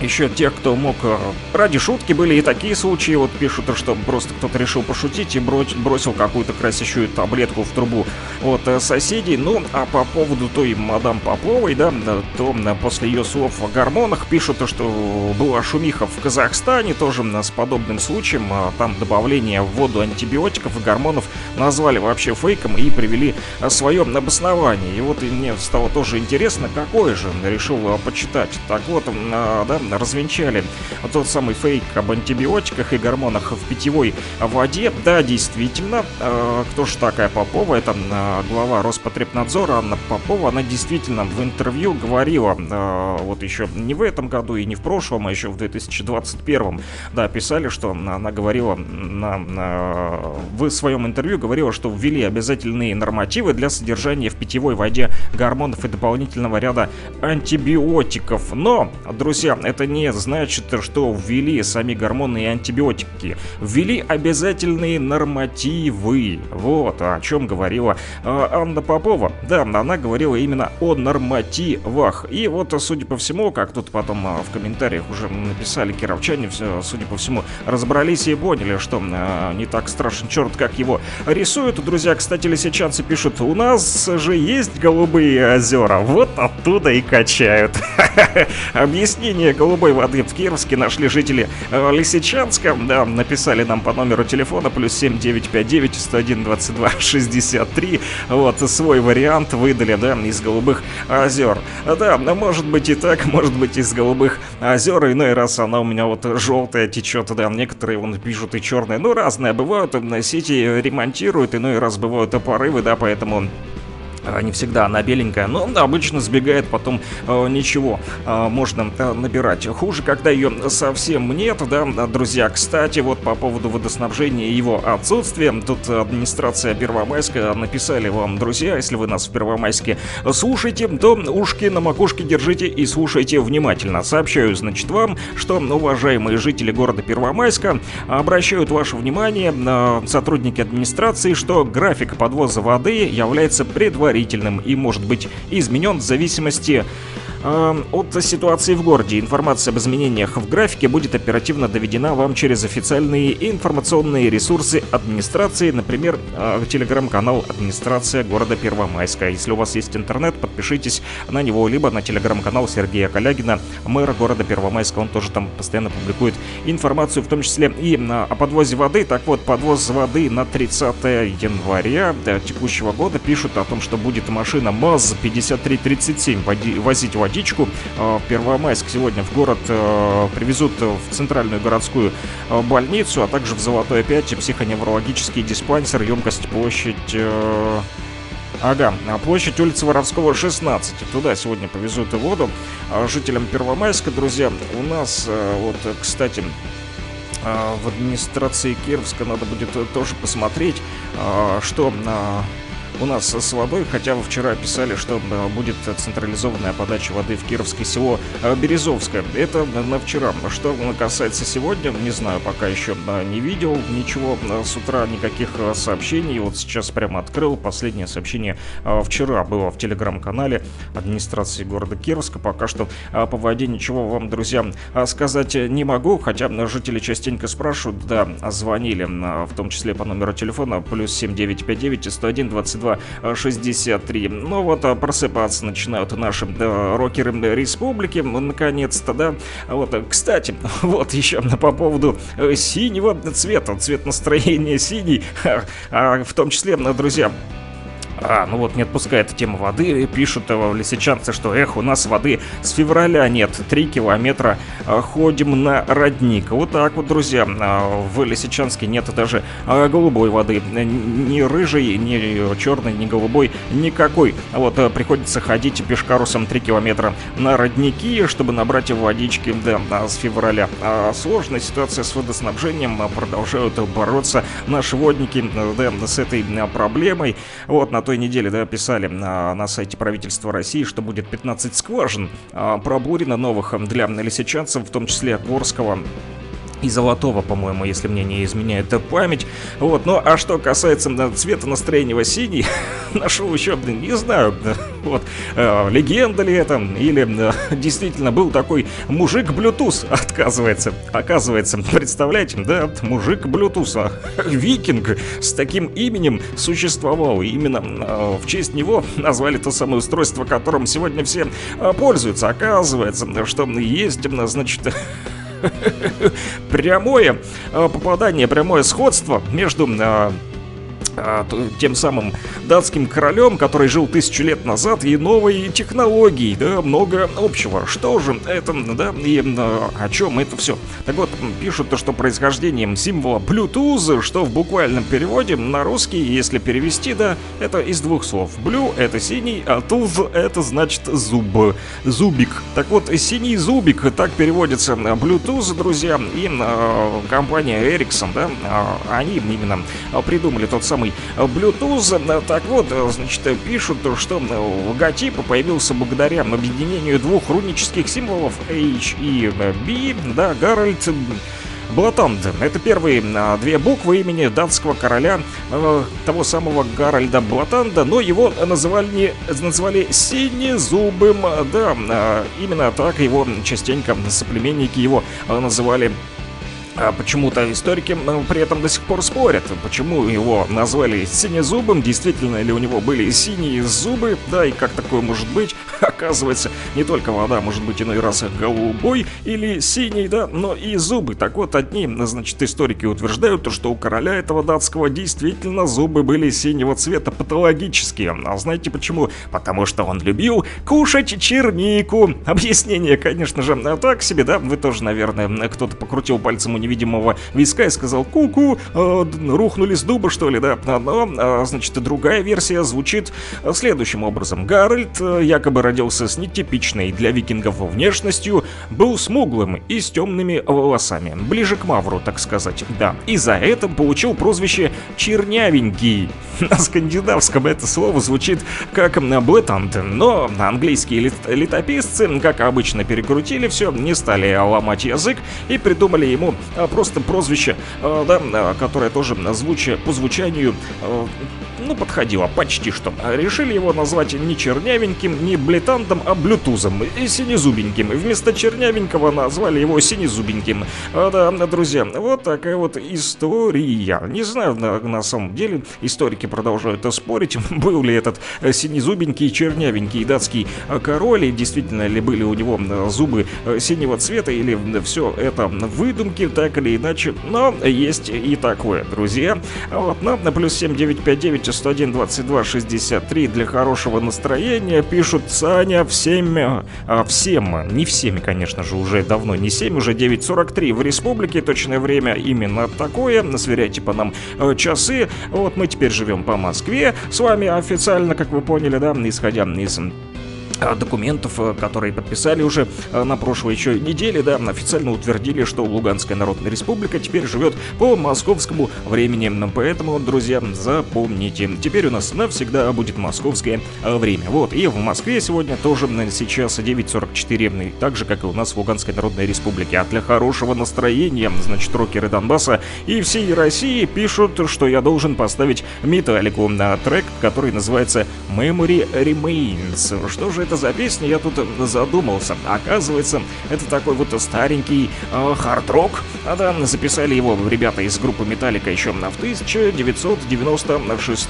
еще тех, кто мог э, ради шутки, были и такие случаи, вот пишут, что просто кто-то решил пошутить и бросил какую-то красящую таблетку в трубу от э, соседей. Ну, а по поводу той мадам Поповой, да, то после ее слов о гормонах пишут, что была шумиха в Казахстане, тоже с подобным случаем, а там добавление в воду антибиотиков и гормонов назвали вообще фейком и привели э, свое обоснование. И вот мне стало тоже интересно, какое же решил почитать. Так вот, да, развенчали тот самый фейк об антибиотиках и гормонах в питьевой воде. Да, действительно, э, кто же такая Попова? Это э, глава Роспотребнадзора Анна Попова. Она действительно в интервью говорила, э, вот еще не в этом году и не в прошлом, а еще в 2021, да, писали, что она говорила на, на, в своем интервью, говорила, что ввели обязательные нормативы для содержания в питьевой воде гормонов и дополнительного ряда антибиотиков. Но, друзья, это это не значит, что ввели сами гормоны и антибиотики. Ввели обязательные нормативы. Вот о чем говорила э, Анна Попова. Да, она говорила именно о нормативах. И вот, судя по всему, как тут потом э, в комментариях уже написали кировчане, все, судя по всему, разобрались и поняли, что э, не так страшен черт, как его рисуют. Друзья, кстати, лисичанцы пишут, у нас же есть голубые озера, вот оттуда и качают. Объяснение голубой воды в Кировске нашли жители э, Лисичанска. Да, написали нам по номеру телефона плюс 7959 101 22 63. Вот, свой вариант выдали, да, из голубых озер. Да, может быть и так, может быть из голубых озер. Иной раз она у меня вот желтая течет, да, некоторые вон пишут и черные. Ну, разные бывают, сети ремонтируют, иной раз бывают порывы, да, поэтому не всегда она беленькая, но обычно сбегает потом э, ничего э, можно э, набирать. Хуже, когда ее совсем нет, да, друзья. Кстати, вот по поводу водоснабжения и его отсутствия, тут администрация Первомайска написали вам, друзья, если вы нас в Первомайске слушаете, то ушки на макушке держите и слушайте внимательно. Сообщаю, значит, вам, что уважаемые жители города Первомайска обращают ваше внимание, сотрудники администрации, что график подвоза воды является предварительным предварительным и может быть изменен в зависимости от ситуации в городе. Информация об изменениях в графике будет оперативно доведена вам через официальные информационные ресурсы администрации, например, э, телеграм-канал администрация города Первомайска. Если у вас есть интернет, подпишитесь на него, либо на телеграм-канал Сергея Калягина, мэра города Первомайска. Он тоже там постоянно публикует информацию, в том числе и о подвозе воды. Так вот, подвоз воды на 30 января текущего года пишут о том, что будет машина МАЗ-5337 возить воду водичку. А, в Первомайск сегодня в город э, привезут в центральную городскую э, больницу, а также в Золотой 5 психоневрологический диспансер, емкость площадь... Э, ага, площадь улицы Воровского, 16. Туда сегодня повезут и воду. А жителям Первомайска, друзья, у нас, вот, кстати, в администрации Кировска надо будет тоже посмотреть, что у нас с водой, хотя вчера писали, что будет централизованная подача воды в Кировское село Березовское. Это на вчера. Что касается сегодня, не знаю, пока еще не видел ничего с утра, никаких сообщений. Вот сейчас прямо открыл последнее сообщение вчера было в телеграм-канале администрации города Кировска. Пока что по воде ничего вам, друзья, сказать не могу, хотя жители частенько спрашивают, да, звонили, в том числе по номеру телефона плюс 7959 101 22 63. Ну вот, просыпаться начинают наши да, рокеры республики, наконец-то, да. Вот, кстати, вот еще по поводу э, синего цвета, цвет настроения синий, а, в том числе, друзья, а, ну вот не отпускает тема воды, пишут э, лисичанцы, что эх, у нас воды с февраля нет, 3 километра э, ходим на родник. Вот так вот, друзья, э, в Лисичанске нет даже голубой воды, ни рыжей, ни черной, ни голубой, никакой. Вот приходится ходить пешкарусом 3 километра на родники, чтобы набрать водички, да, с февраля. А сложная ситуация с водоснабжением, продолжают бороться наши водники, да, с этой проблемой. Вот на той неделе, да, писали на, на сайте правительства России, что будет 15 скважин а, пробурено новых для лисичанцев, в том числе Горского и золотого, по-моему, если мне не изменяет память. Вот, ну а что касается да, цвета настроения синий, нашел еще, не знаю, да, вот, э, легенда ли это, или э, действительно был такой мужик Bluetooth, отказывается, оказывается, представляете, да, мужик Bluetooth, а, викинг с таким именем существовал, и именно э, в честь него назвали то самое устройство, которым сегодня все э, пользуются. Оказывается, что есть, значит, прямое э, попадание, прямое сходство между э, тем самым датским королем, который жил тысячу лет назад, и новой технологией, да, много общего. Что же это, да, и а, о чем это все? Так вот, пишут то, что происхождением символа Bluetooth, что в буквальном переводе на русский, если перевести, да, это из двух слов. Blue — это синий, а tooth — это значит зуб, зубик. Так вот, синий зубик, так переводится Bluetooth, друзья, и э, компания Ericsson, да, э, они именно придумали тот самый самый Bluetooth. Так вот, значит, пишут, что логотип появился благодаря объединению двух рунических символов H и B, да, Гарольд Блатанд. Это первые а, две буквы имени датского короля, а, того самого Гарольда Блатанда, но его называли, называли Синезубым. Да, а, именно так его частенько соплеменники его называли почему-то историки при этом до сих пор спорят, почему его назвали синезубым, действительно ли у него были синие зубы, да, и как такое может быть. Оказывается, не только вода может быть иной раз голубой или синий, да, но и зубы. Так вот, одни, значит, историки утверждают, что у короля этого датского действительно зубы были синего цвета патологические. А знаете почему? Потому что он любил кушать чернику. Объяснение, конечно же, так себе, да, вы тоже, наверное, кто-то покрутил пальцем у невидимого виска и сказал «Ку-ку, э, рухнули с дуба, что ли, да?» Но, э, значит, другая версия звучит следующим образом. Гарольд э, якобы родился с нетипичной для викингов внешностью, был смуглым и с темными волосами, ближе к Мавру, так сказать, да. И за это получил прозвище «чернявенький». На скандинавском это слово звучит как «блетант», но английские летописцы, как обычно, перекрутили все, не стали ломать язык и придумали ему а, просто прозвище, а, да, а, которое тоже звучи, по звучанию ну, подходило почти что. Решили его назвать не чернявеньким, не блетантом, а блютузом и синезубеньким. Вместо чернявенького назвали его синезубеньким. А, да, друзья, вот такая вот история. Не знаю, на, на самом деле, историки продолжают спорить, был ли этот синезубенький, чернявенький датский король, и действительно ли были у него зубы синего цвета, или все это выдумки, так или иначе. Но есть и такое, друзья. Вот, на, плюс 7959 101 22 63 для хорошего настроения пишут Саня всем, а, всем, не всеми, конечно же, уже давно не 7, уже 9.43 в республике, точное время именно такое, сверяйте по нам э, часы, вот мы теперь живем по Москве, с вами официально, как вы поняли, да, исходя из документов, э, которые подписали уже э, на прошлой еще неделе, да, официально утвердили, что Луганская Народная Республика теперь живет по московскому времени. Поэтому, друзья, запомните, теперь у нас навсегда будет московское время. Вот, и в Москве сегодня тоже сейчас 9.44, так же, как и у нас в Луганской Народной Республике. А для хорошего настроения, значит, рокеры Донбасса и всей России пишут, что я должен поставить металлику на трек, который называется Memory Remains. Что же это за песня, я тут задумался. Оказывается, это такой вот старенький э, хард-рок. А да, записали его ребята из группы Металлика еще в 1996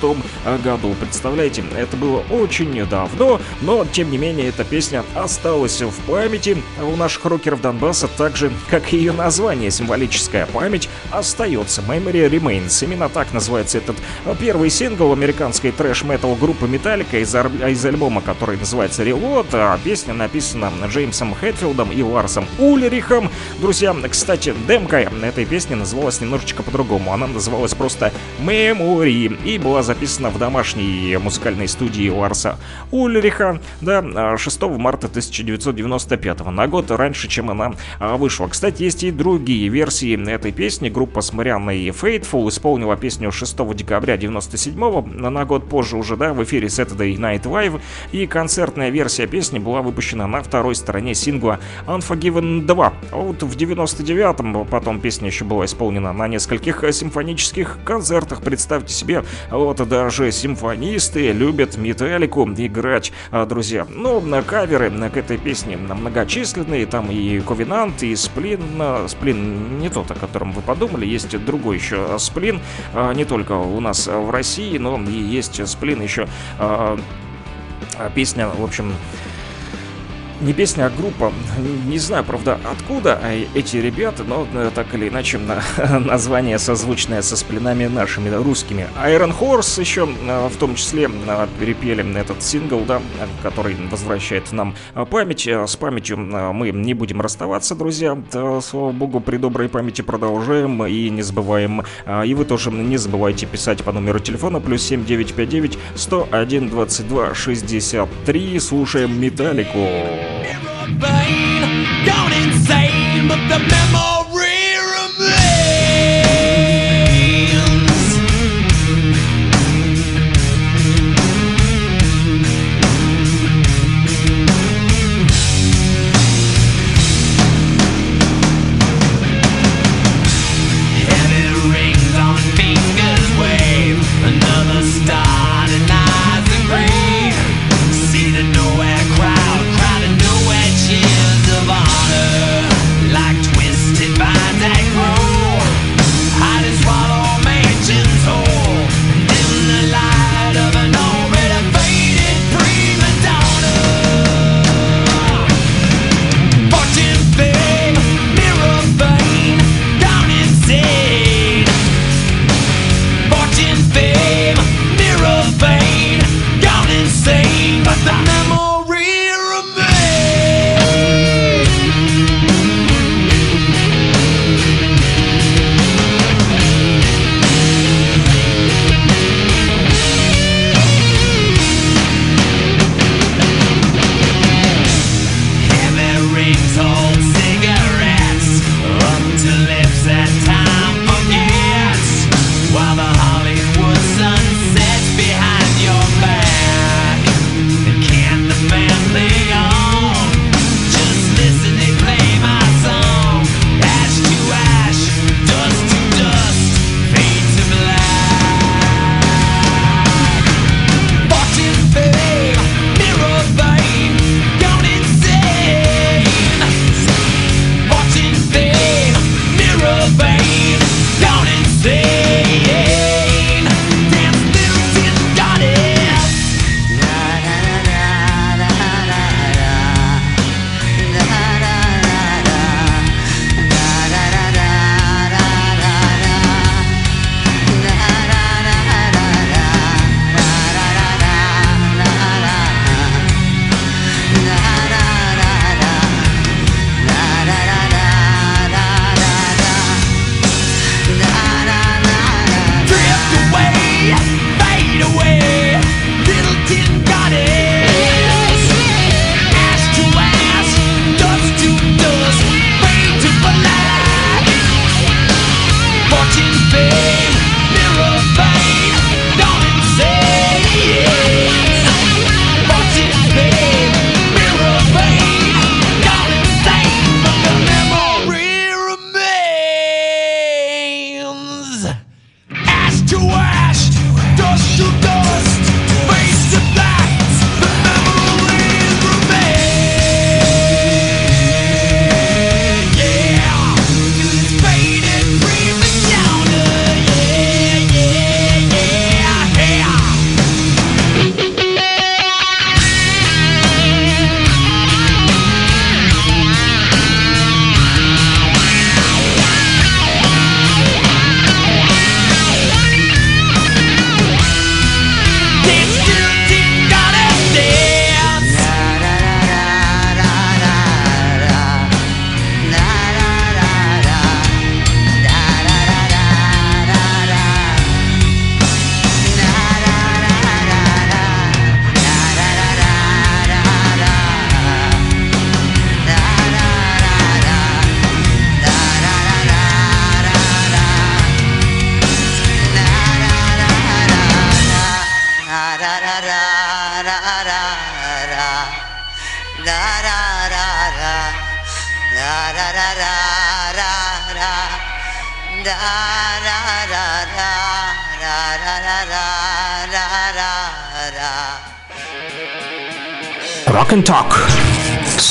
году. Представляете, это было очень давно, но тем не менее эта песня осталась в памяти у наших рокеров Донбасса, так же, как и ее название, символическая память, остается. Memory Remains. Именно так называется этот первый сингл американской трэш-метал группы Металлика из, из альбома, который называется перевод, а песня написана Джеймсом Хэтфилдом и Ларсом Ульрихом. Друзья, кстати, демка этой песни называлась немножечко по-другому. Она называлась просто Memory и была записана в домашней музыкальной студии Ларса Ульриха, да, 6 марта 1995 на год раньше, чем она а, вышла. Кстати, есть и другие версии этой песни. Группа с Марианной Faithful исполнила песню 6 декабря 97 на год позже уже, да, в эфире Saturday Night Live и концертная версия песни была выпущена на второй стороне сингла Unforgiven 2. А вот в 99-м потом песня еще была исполнена на нескольких симфонических концертах. Представьте себе, вот даже симфонисты любят металлику играть, а, друзья. Ну, на каверы к этой песне многочисленные, там и Ковенант, и Сплин. Сплин не тот, о котором вы подумали, есть другой еще Сплин, а, не только у нас в России, но и есть Сплин еще а песня, в общем, не песня, а группа. Не знаю, правда, откуда эти ребята, но э, так или иначе название созвучное со сплинами нашими русскими. Iron Horse еще э, в том числе э, перепели этот сингл, да, который возвращает нам память. С памятью мы не будем расставаться, друзья. Да, слава богу, при доброй памяти продолжаем и не забываем. И вы тоже не забывайте писать по номеру телефона плюс 7959 101 22 63. Слушаем Металлику. Gone insane, but the memory.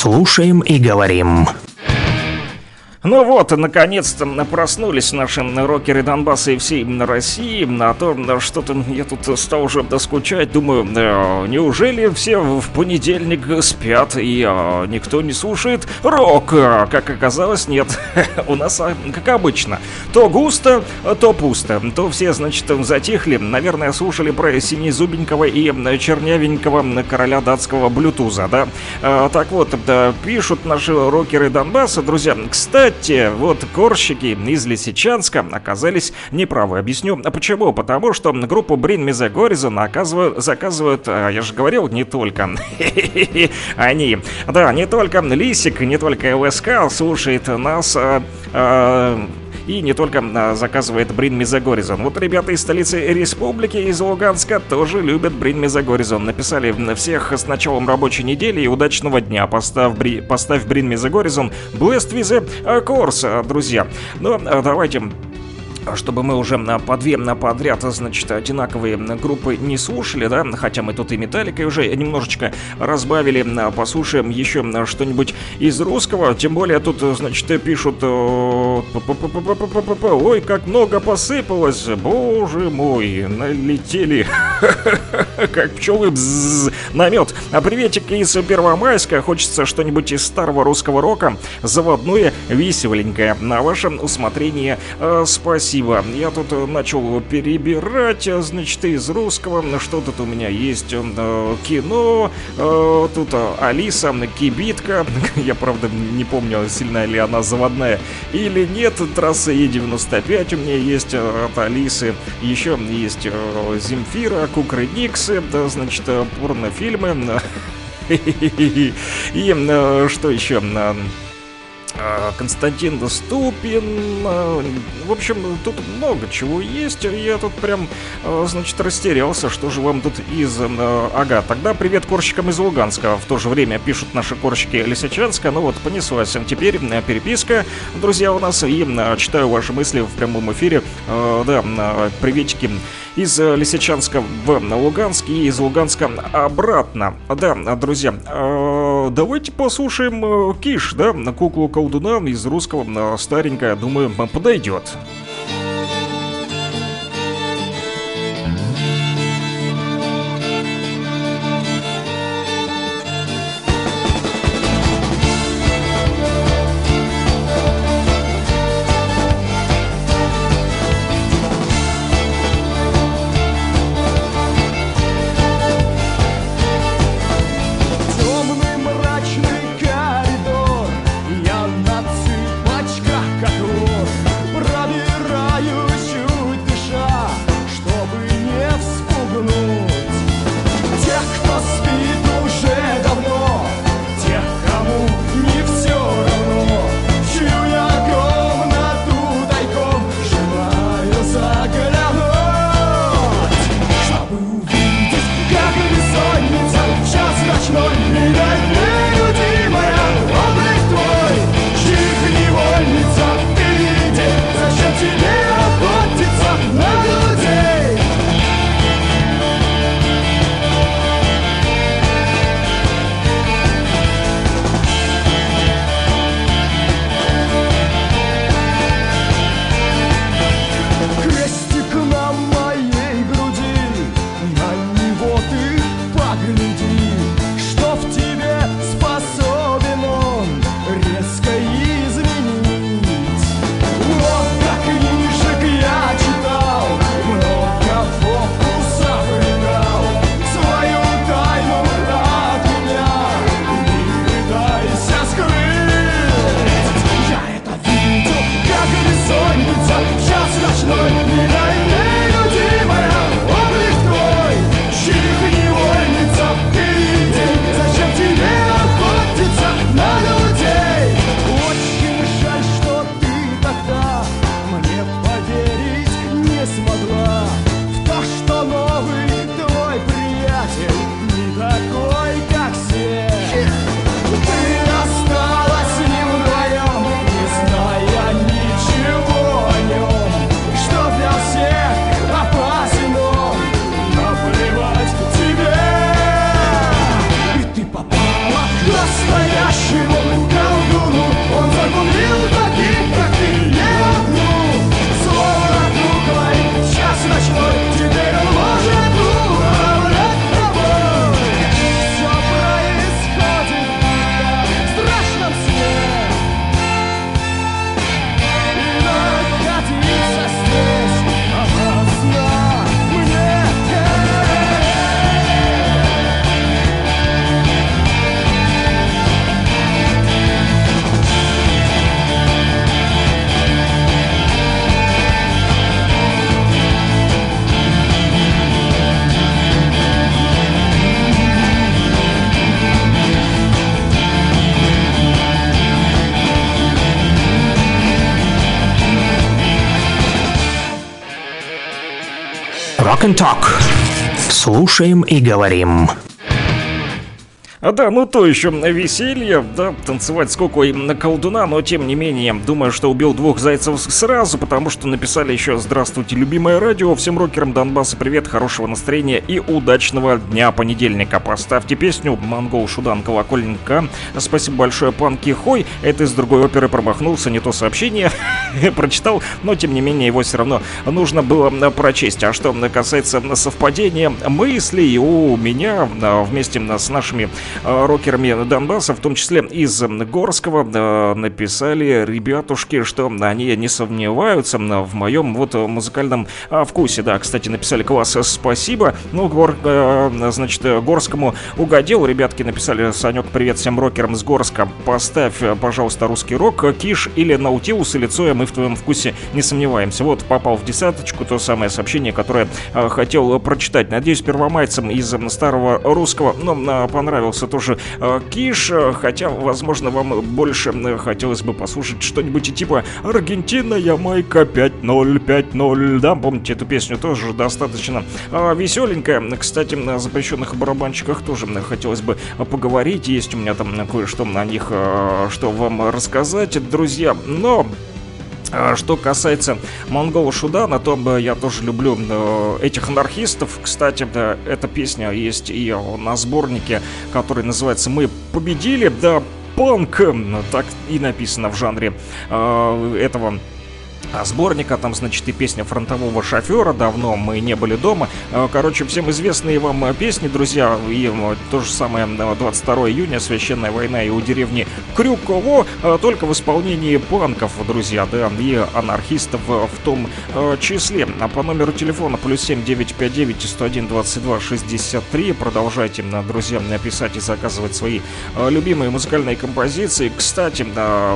Слушаем и говорим. Ну вот, наконец-то проснулись наши рокеры Донбасса и всей России. А то что-то я тут стал уже скучать. Думаю, э, неужели все в понедельник спят и э, никто не слушает рок? Как оказалось, нет. У нас, а, как обычно, то густо, то пусто. То все, значит, затихли. Наверное, слушали про Синезубенького и Чернявенького короля датского блютуза, да? А, так вот, пишут наши рокеры Донбасса, друзья. Кстати, кстати, вот горщики из Лисичанска оказались неправы. Объясню а почему. Потому что группу Me The Horizon заказывают, а, я же говорил, не только они. Да, не только Лисик, не только ЛСК слушает нас, а, и не только а, заказывает Брин Мизагоризон. Вот ребята из столицы республики, из Луганска, тоже любят Брин Мизагоризон. Написали всех с началом рабочей недели и удачного дня. Поставь, бри, поставь Брин Мизагоризон, Blessed with a Course, друзья. Ну, давайте чтобы мы уже по две подряд, значит, одинаковые группы не слушали, да, хотя мы тут и Металликой уже немножечко разбавили, послушаем еще что-нибудь из русского, тем более тут, значит, пишут, ой, как много посыпалось, боже мой, налетели, как пчелы на мед. А приветик из Первомайска, хочется что-нибудь из старого русского рока, заводное, веселенькое, на ваше усмотрение, спасибо спасибо. Я тут э, начал перебирать, э, значит, из русского, что тут у меня есть? Э, кино, тут Алиса, Кибитка, я, правда, не помню, сильная ли она заводная или нет, трасса Е95 у меня есть от Алисы, еще есть Земфира, Кукры Никсы, да, значит, порнофильмы, и что еще? А, Константин Доступин. А, в общем, тут много чего есть. Я тут прям, а, значит, растерялся, что же вам тут из... Ага, тогда привет корщикам из Луганска. В то же время пишут наши корщики Лисичанска. Ну вот, понеслась. Теперь переписка, друзья, у нас. И читаю ваши мысли в прямом эфире. Да, приветики из Лисичанска в Луганск и из Луганска обратно. Да, друзья, давайте послушаем Киш, да, куклу колдуна из русского старенькая, думаю, подойдет. Слушаем и говорим. А да, ну то еще веселье, да, танцевать с кукой на колдуна, но тем не менее, думаю, что убил двух зайцев сразу, потому что написали еще «Здравствуйте, любимое радио, всем рокерам Донбасса привет, хорошего настроения и удачного дня понедельника». Поставьте песню «Монгол Шудан Колокольника». Спасибо большое, Панки Хой. Это из другой оперы промахнулся, не то сообщение прочитал, но тем не менее его все равно нужно было прочесть. А что касается совпадения мыслей, у меня вместе с нашими Э, рокерами Донбасса, в том числе из Горского, написали ребятушки, что они не сомневаются в моем вот музыкальном а, вкусе. Да, кстати, написали класс «Спасибо». Ну, Гор, значит, Горскому угодил. Ребятки написали «Санек, привет всем рокерам с Горска. Поставь, пожалуйста, русский рок, Киш или Наутилус или Цоя, мы в твоем вкусе не сомневаемся». Вот, попал в десяточку, то самое сообщение, которое хотел прочитать. Надеюсь, первомайцам из старого русского, но понравился понравился тоже э, Киш, э, хотя, возможно, вам больше э, хотелось бы послушать что-нибудь типа «Аргентина, Ямайка 5-0, 5-0». Да, помните эту песню тоже достаточно веселенькая. Кстати, на запрещенных барабанщиках тоже хотелось бы поговорить. Есть у меня там кое-что на них, что вам рассказать, друзья. Но что касается Монгола Шудана, то я тоже люблю э, этих анархистов. Кстати, да, эта песня есть и на сборнике, который называется «Мы победили». Да, панк, так и написано в жанре э, этого а сборника, там, значит, и песня фронтового шофера «Давно мы не были дома». Э, короче, всем известные вам э, песни, друзья, и то же самое 22 июня, священная война и у деревни Крюково, э, только в исполнении панков, друзья, да, и анархистов в том числе. А по номеру телефона плюс 7 959 101 22 63 продолжайте, друзья, написать и заказывать свои любимые музыкальные композиции. Кстати,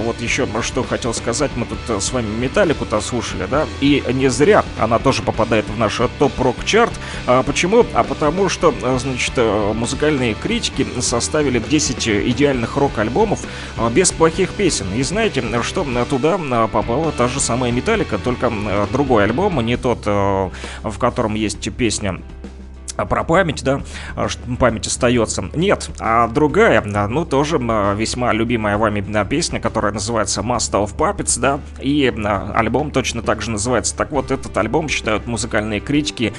вот еще что хотел сказать, мы тут с вами Металлику музыку-то слушали, да? И не зря она тоже попадает в наш топ-рок-чарт. А почему? А потому что, значит, музыкальные критики составили 10 идеальных рок-альбомов а, без плохих песен. И знаете, что туда попала та же самая Металлика, только другой альбом, не тот, в котором есть песня а про память, да, а память остается. Нет, а другая, ну, тоже весьма любимая вами песня, которая называется Master of Puppets, да, и альбом точно так же называется. Так вот, этот альбом считают музыкальные критики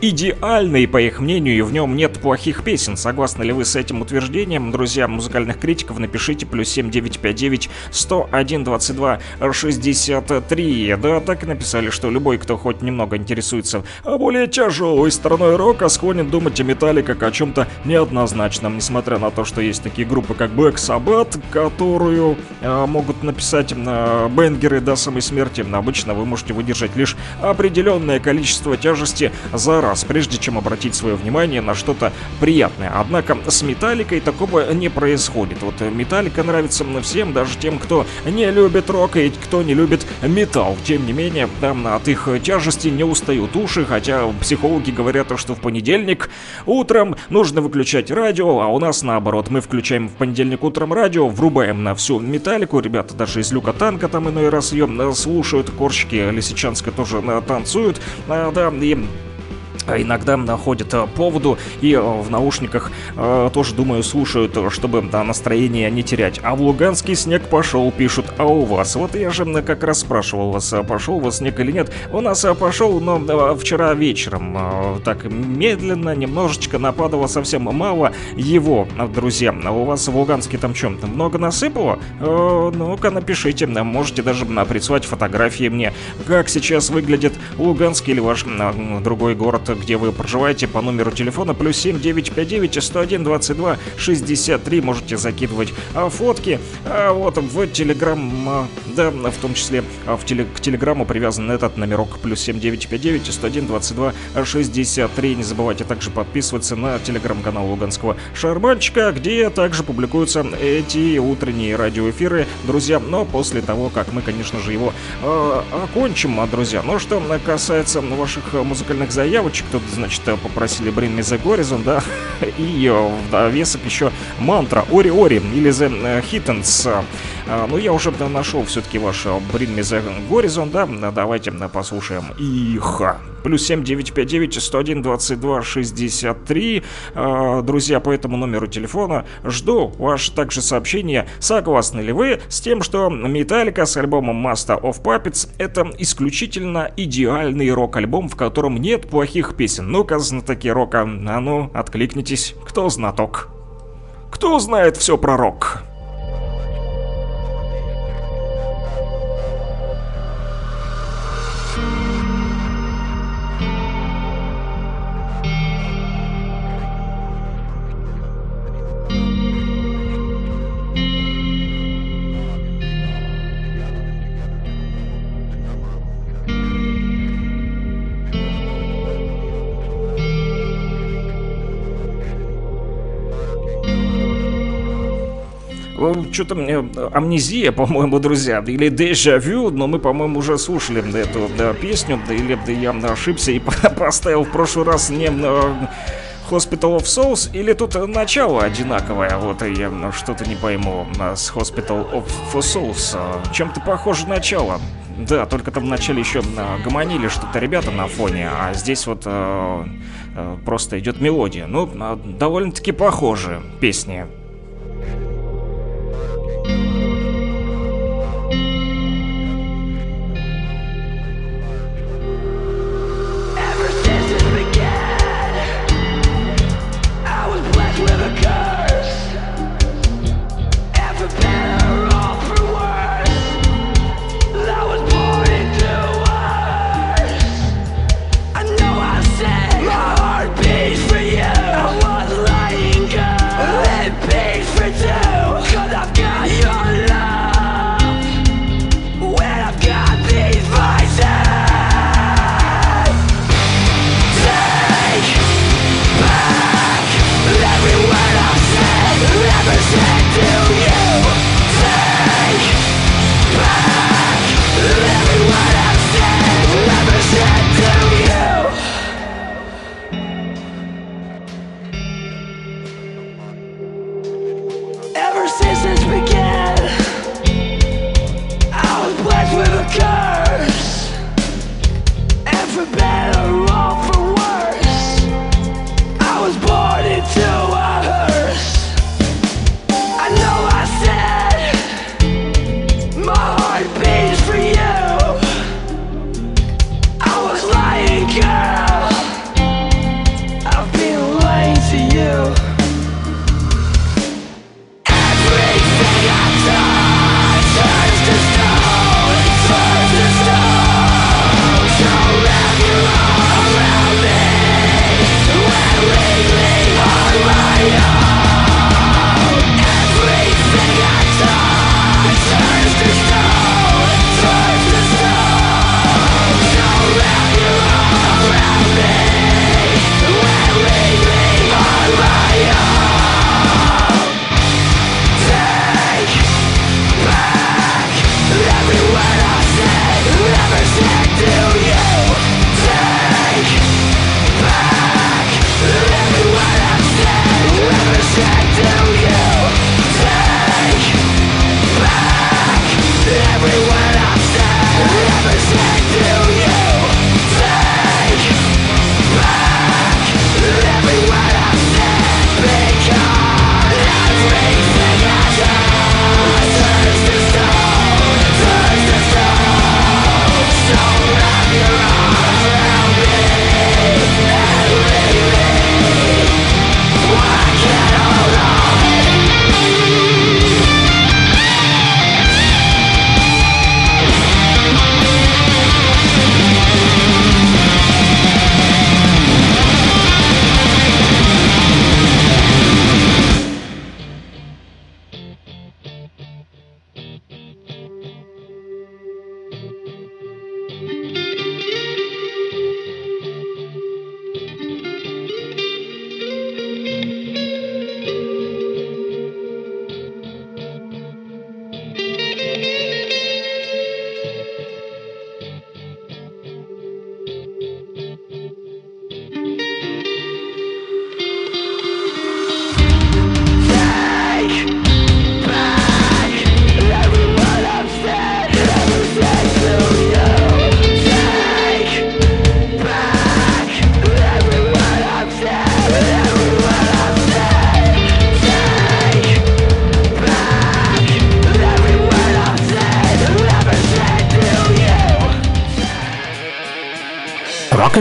идеальный, по их мнению, и в нем нет плохих песен. Согласны ли вы с этим утверждением, друзья музыкальных критиков? Напишите плюс 7959 101 22 63. Да, так и написали, что любой, кто хоть немного интересуется более тяжелой стороной рока, склонен думать о металле как о чем-то неоднозначном, несмотря на то, что есть такие группы, как Black Sabbath, которую э, могут написать э, бенгеры до самой смерти. Обычно вы можете выдержать лишь определенное количество тяжести за раз, прежде чем обратить свое внимание на что-то приятное. Однако с Металликой такого не происходит. Вот Металлика нравится всем, даже тем, кто не любит рок и кто не любит металл. Тем не менее, там от их тяжести не устают уши, хотя психологи говорят, что в понедельник понедельник утром нужно выключать радио, а у нас наоборот. Мы включаем в понедельник утром радио, врубаем на всю металлику. Ребята даже из люка танка там иной раз ее э, слушают. Корчики Лисичанска тоже э, танцуют. А, да, и иногда находят э, поводу и э, в наушниках э, тоже, думаю, слушают, чтобы да, настроение не терять. А в Луганске снег пошел, пишут, а у вас? Вот я же как раз спрашивал вас, пошел у вас снег или нет. У нас пошел, но вчера вечером, так медленно, немножечко нападало совсем мало его, друзья. А у вас в Луганске там чем? то Много насыпало? Ну-ка напишите, можете даже прислать фотографии мне, как сейчас выглядит Луганск или ваш другой город где вы проживаете, по номеру телефона плюс 7 959 101 22 63 можете закидывать а, фотки. А вот в Телеграм, а, да, в том числе а, в теле, к Телеграму привязан этот номерок плюс 7 959 101 22 63. Не забывайте также подписываться на Телеграм-канал Луганского Шарманчика, где также публикуются эти утренние радиоэфиры, друзья. Но после того, как мы, конечно же, его э, окончим, друзья. Но что касается ваших музыкальных заявочек, девочек тут, значит, попросили Bring Me The Horizon, да, и в довесок еще мантра Ори Ори или The Hittens. А, ну, я уже нашел все-таки ваш Me the Horizon, да, давайте послушаем их. Плюс 7959 101 22 63. Друзья, по этому номеру телефона жду ваше также сообщение. Согласны ли вы с тем, что Металлика с альбомом Master of Puppets это исключительно идеальный рок-альбом, в котором нет плохих песен? Ну-ка, знатоки рока, а ну, откликнитесь. Кто знаток? Кто знает все про рок? Что-то мне амнезия, по-моему, друзья, или дежавю, но мы, по-моему, уже слушали эту да, песню, да, или да, я ошибся и поставил в прошлый раз не Hospital of Souls, или тут начало одинаковое, вот я что-то не пойму с Hospital of Souls, чем-то похоже начало. Да, только там вначале еще гомонили что-то ребята на фоне, а здесь вот э, э, просто идет мелодия. Ну, довольно-таки похожи песни. Bye.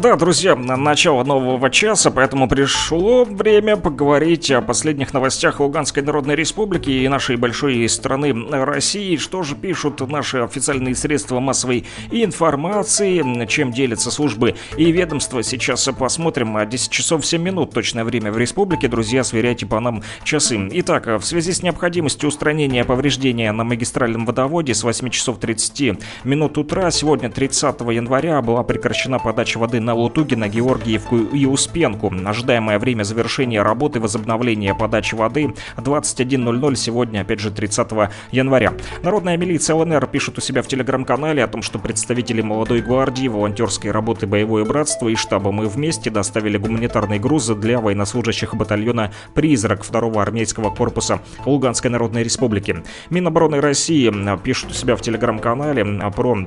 Да, друзья, начало нового часа, поэтому пришло время поговорить о последних новостях Луганской Народной Республики и нашей большой страны России. Что же пишут наши официальные средства массовой информации, чем делятся службы и ведомства. Сейчас посмотрим. 10 часов 7 минут точное время в республике. Друзья, сверяйте по нам часы. Итак, в связи с необходимостью устранения повреждения на магистральном водоводе с 8 часов 30 минут утра сегодня, 30 января, была прекращена подача воды воды на Лутугина, Георгиевку и Успенку. Ожидаемое время завершения работы возобновления подачи воды 21.00 сегодня, опять же, 30 января. Народная милиция ЛНР пишет у себя в телеграм-канале о том, что представители молодой гвардии, волонтерской работы «Боевое братство» и штаба «Мы вместе» доставили гуманитарные грузы для военнослужащих батальона «Призрак» 2 армейского корпуса Луганской Народной Республики. Минобороны России пишут у себя в телеграм-канале про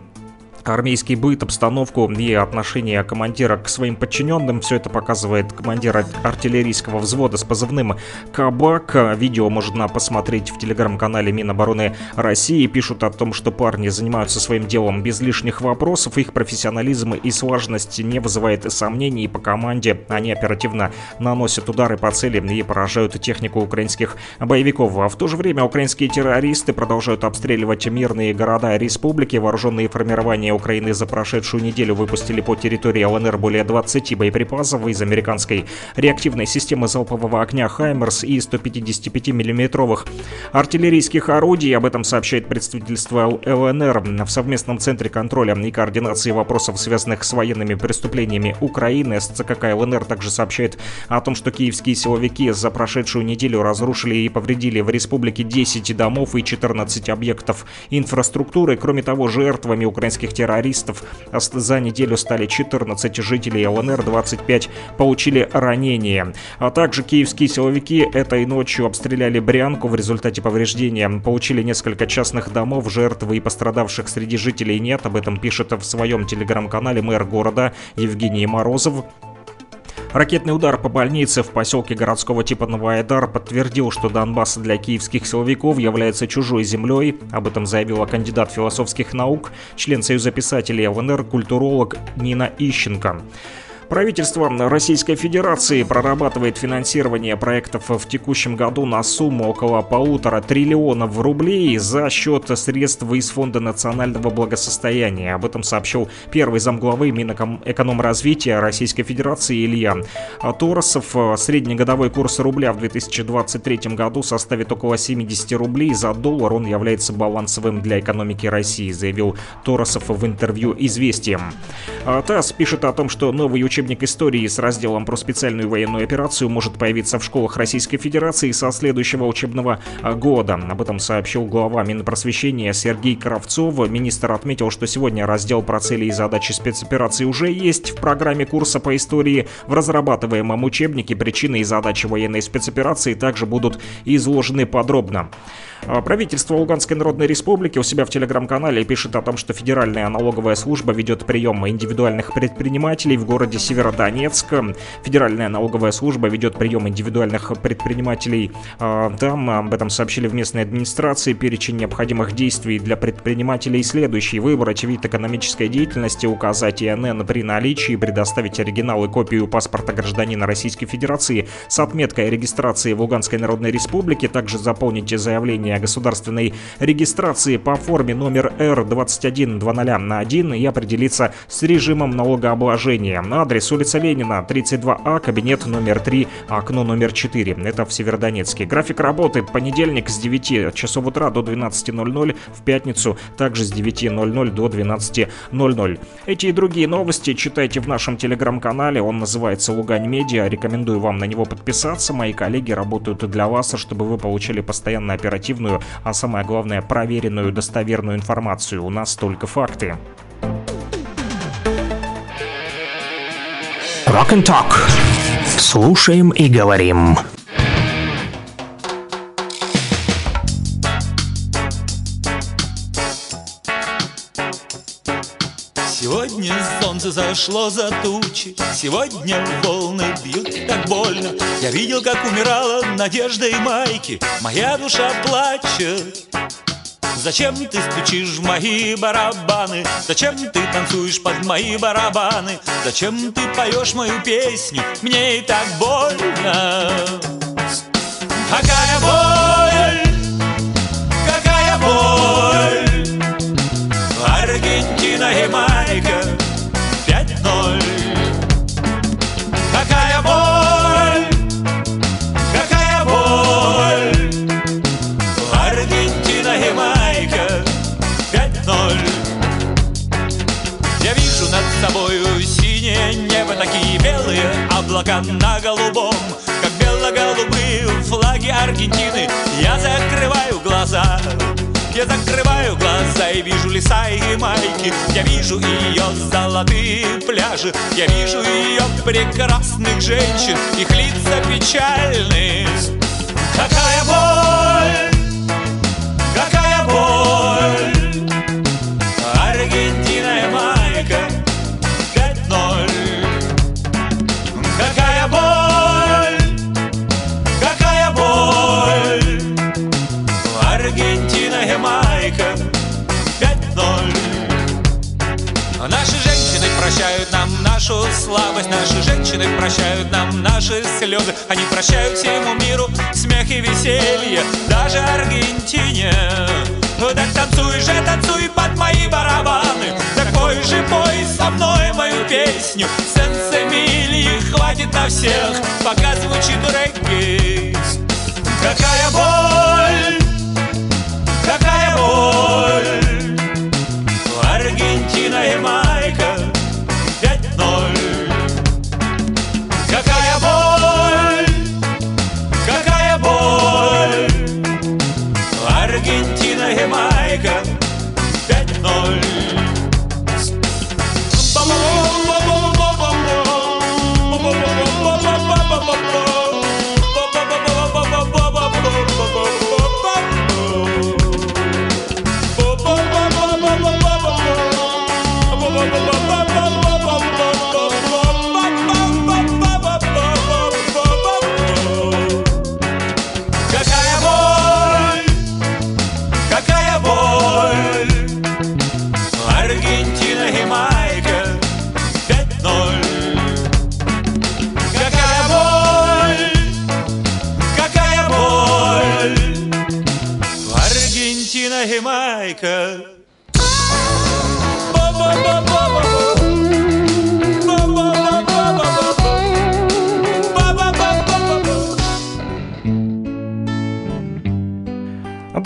армейский быт, обстановку и отношение командира к своим подчиненным. Все это показывает командир артиллерийского взвода с позывным «Кабак». Видео можно посмотреть в телеграм-канале Минобороны России. Пишут о том, что парни занимаются своим делом без лишних вопросов. Их профессионализм и слаженность не вызывает сомнений по команде. Они оперативно наносят удары по цели и поражают технику украинских боевиков. А в то же время украинские террористы продолжают обстреливать мирные города республики. Вооруженные формирования Украины за прошедшую неделю выпустили по территории ЛНР более 20 боеприпасов из американской реактивной системы залпового огня «Хаймерс» и 155 миллиметровых артиллерийских орудий. Об этом сообщает представительство ЛНР в совместном центре контроля и координации вопросов, связанных с военными преступлениями Украины. СЦКК ЛНР также сообщает о том, что киевские силовики за прошедшую неделю разрушили и повредили в республике 10 домов и 14 объектов инфраструктуры. Кроме того, жертвами украинских террористов террористов. За неделю стали 14 жителей ЛНР, 25 получили ранения. А также киевские силовики этой ночью обстреляли Брянку. В результате повреждения получили несколько частных домов, жертвы и пострадавших среди жителей нет. Об этом пишет в своем телеграм-канале мэр города Евгений Морозов. Ракетный удар по больнице в поселке городского типа Новоайдар подтвердил, что Донбасс для киевских силовиков является чужой землей. Об этом заявила кандидат философских наук, член Союза писателей ЛНР, культуролог Нина Ищенко. Правительство Российской Федерации прорабатывает финансирование проектов в текущем году на сумму около полутора триллионов рублей за счет средств из Фонда национального благосостояния. Об этом сообщил первый замглавы Минэкономразвития Российской Федерации Илья Торосов. Среднегодовой курс рубля в 2023 году составит около 70 рублей за доллар. Он является балансовым для экономики России, заявил Торосов в интервью «Известиям». ТАСС пишет о том, что новый учебник истории с разделом про специальную военную операцию может появиться в школах Российской Федерации со следующего учебного а, года. Об этом сообщил глава Минпросвещения Сергей Кравцов. Министр отметил, что сегодня раздел про цели и задачи спецоперации уже есть в программе курса по истории. В разрабатываемом учебнике причины и задачи военной спецоперации также будут изложены подробно. А, правительство Луганской Народной Республики у себя в телеграм-канале пишет о том, что Федеральная налоговая служба ведет прием индивидуальных предпринимателей в городе Северодонецк. Федеральная налоговая служба ведет прием индивидуальных предпринимателей. А, там об этом сообщили в местной администрации. Перечень необходимых действий для предпринимателей следующий. Выбрать вид экономической деятельности, указать ИНН при наличии, предоставить оригинал и копию паспорта гражданина Российской Федерации с отметкой регистрации в Луганской Народной Республике, также заполнить заявление о государственной регистрации по форме номер R2100 на 1 и определиться с режимом налогообложения. На адрес улица Ленина, 32А, кабинет номер 3, окно номер 4. Это в Северодонецке. График работы понедельник с 9 часов утра до 12.00, в пятницу также с 9.00 до 12.00. Эти и другие новости читайте в нашем телеграм-канале, он называется Лугань Медиа, рекомендую вам на него подписаться, мои коллеги работают для вас, чтобы вы получали постоянно оперативную объективную, а самое главное проверенную, достоверную информацию. У нас только факты. Rock and Talk. Слушаем и говорим. Солнце зашло за тучи, Сегодня волны бьют так больно. Я видел, как умирала надежда и майки, Моя душа плачет. Зачем ты стучишь в мои барабаны? Зачем ты танцуешь под мои барабаны? Зачем ты поешь мою песню? Мне и так больно Какая боль, облака на голубом Как бело-голубые флаги Аргентины. Я закрываю глаза я закрываю глаза и вижу леса и майки. Я вижу ее золотые пляжи Я вижу ее прекрасных женщин Их лица печальные Какая боль, слабость Наши женщины прощают нам наши слезы. Они прощают всему миру смех и веселье Даже Аргентине. Ну так танцуй же, танцуй под мои барабаны. Такой же пой со мной мою песню. Сенсемилии хватит на всех Пока звучит регги. Какая боль Какая боль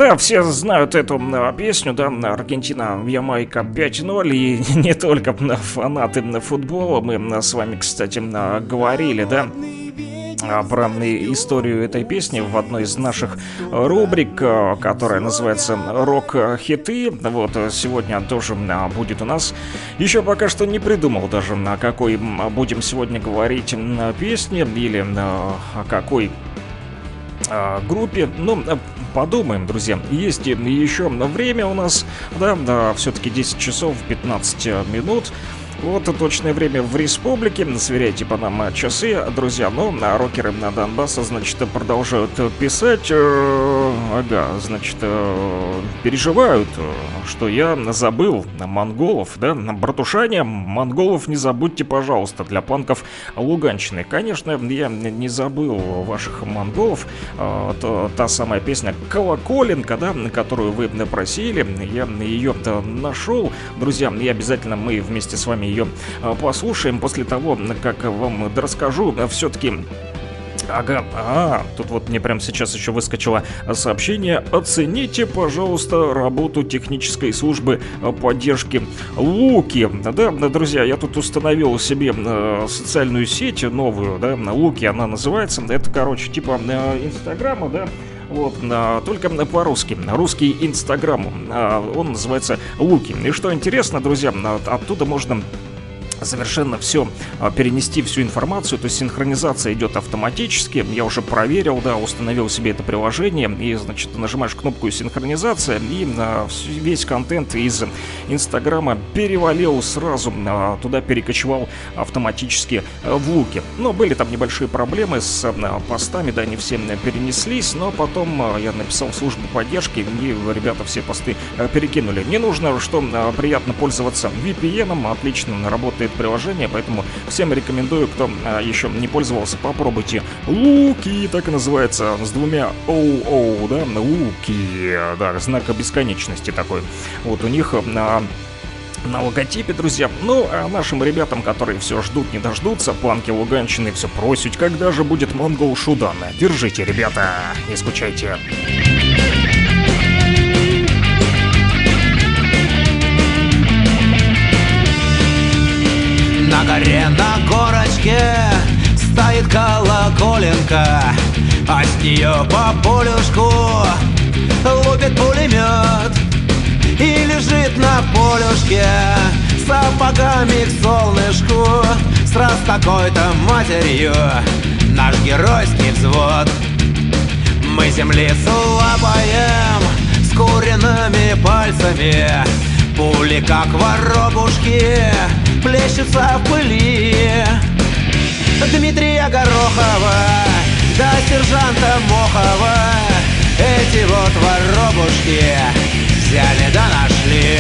Да, все знают эту а, песню, да, Аргентина, Ямайка 5-0, и не только фанаты футбола, мы с вами, кстати, а, говорили, да, а, про историю этой песни в одной из наших рубрик, которая называется «Рок-хиты». Вот сегодня тоже будет у нас. Еще пока что не придумал даже, на какой будем сегодня говорить песне или о какой группе. Ну, подумаем, друзья. Есть еще время у нас, да, да все-таки 10 часов 15 минут. Вот точное время в республике. Сверяйте по нам а, часы, друзья. Ну, а рокеры на Донбасса, значит, продолжают писать. э, Ага, значит, э, переживают, э, что я забыл монголов, да, братушане, монголов не забудьте, пожалуйста, для панков Луганщины. Конечно, я не забыл ваших монголов. Э, то- Та самая песня «Колоколенка», да, которую вы просили, я ее нашел. Друзья, и обязательно мы вместе с вами ее э, послушаем после того, как вам расскажу. Все-таки Ага, а, тут вот мне прямо сейчас еще выскочило сообщение. Оцените, пожалуйста, работу технической службы поддержки Луки. Да, да, друзья, я тут установил себе э, социальную сеть новую, да, Луки она называется. Это, короче, типа э, Инстаграма, да, вот, а, только по-русски. Русский Инстаграм. А, Он называется Луки. И что интересно, друзья, а, оттуда можно совершенно все а, перенести всю информацию, то есть синхронизация идет автоматически. Я уже проверил, да, установил себе это приложение и, значит, нажимаешь кнопку синхронизация и а, весь контент из Инстаграма перевалил сразу а, туда перекочевал автоматически в луки. Но были там небольшие проблемы с постами, да, не все перенеслись, но потом я написал в службу поддержки и ребята все посты перекинули. Не нужно, что приятно пользоваться VPN, отлично работает приложение, поэтому всем рекомендую, кто а, еще не пользовался, попробуйте. Луки, так и называется, с двумя оу-оу, да, луки, да, знак бесконечности такой. Вот у них на на логотипе, друзья. Ну, а нашим ребятам, которые все ждут, не дождутся, планки Луганщины все просят, когда же будет Монгол Шудан. Держите, ребята, не скучайте. На горе на горочке стоит колоколенка А с нее по полюшку лупит пулемет И лежит на полюшке сапогами к солнышку С такой-то матерью. Наш геройский взвод. Мы землицу лапаем с куриными пальцами Пули как воробушки плещутся в пыли. Дмитрия Горохова да сержанта Мохова. Эти вот воробушки взяли да нашли.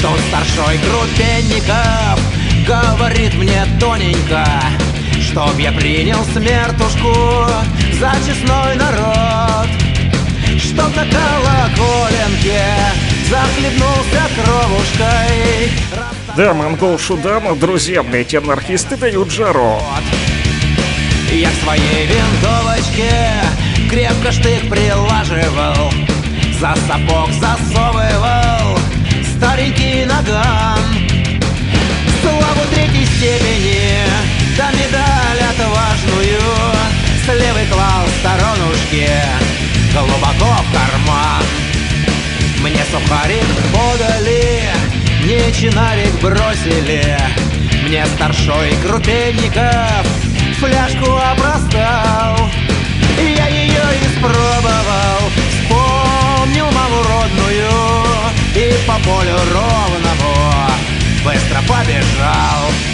Тут старшой Крупенников говорит мне тоненько Чтоб я принял смертушку за честной народ. Чтоб на колоколенке захлебнулся кровушкой да, монгол Шудан, друзья, эти анархисты дают жару. Я к своей винтовочке крепко штык прилаживал За сапог засовывал старенький наган. Славу третьей степени, да медаль отважную С левой клал сторонушки глубоко в карман. Мне сухарик подали мне чинарик бросили Мне старшой Крупенников. Фляжку опростал Я ее испробовал. Вспомнил маму родную И по полю ровному Быстро побежал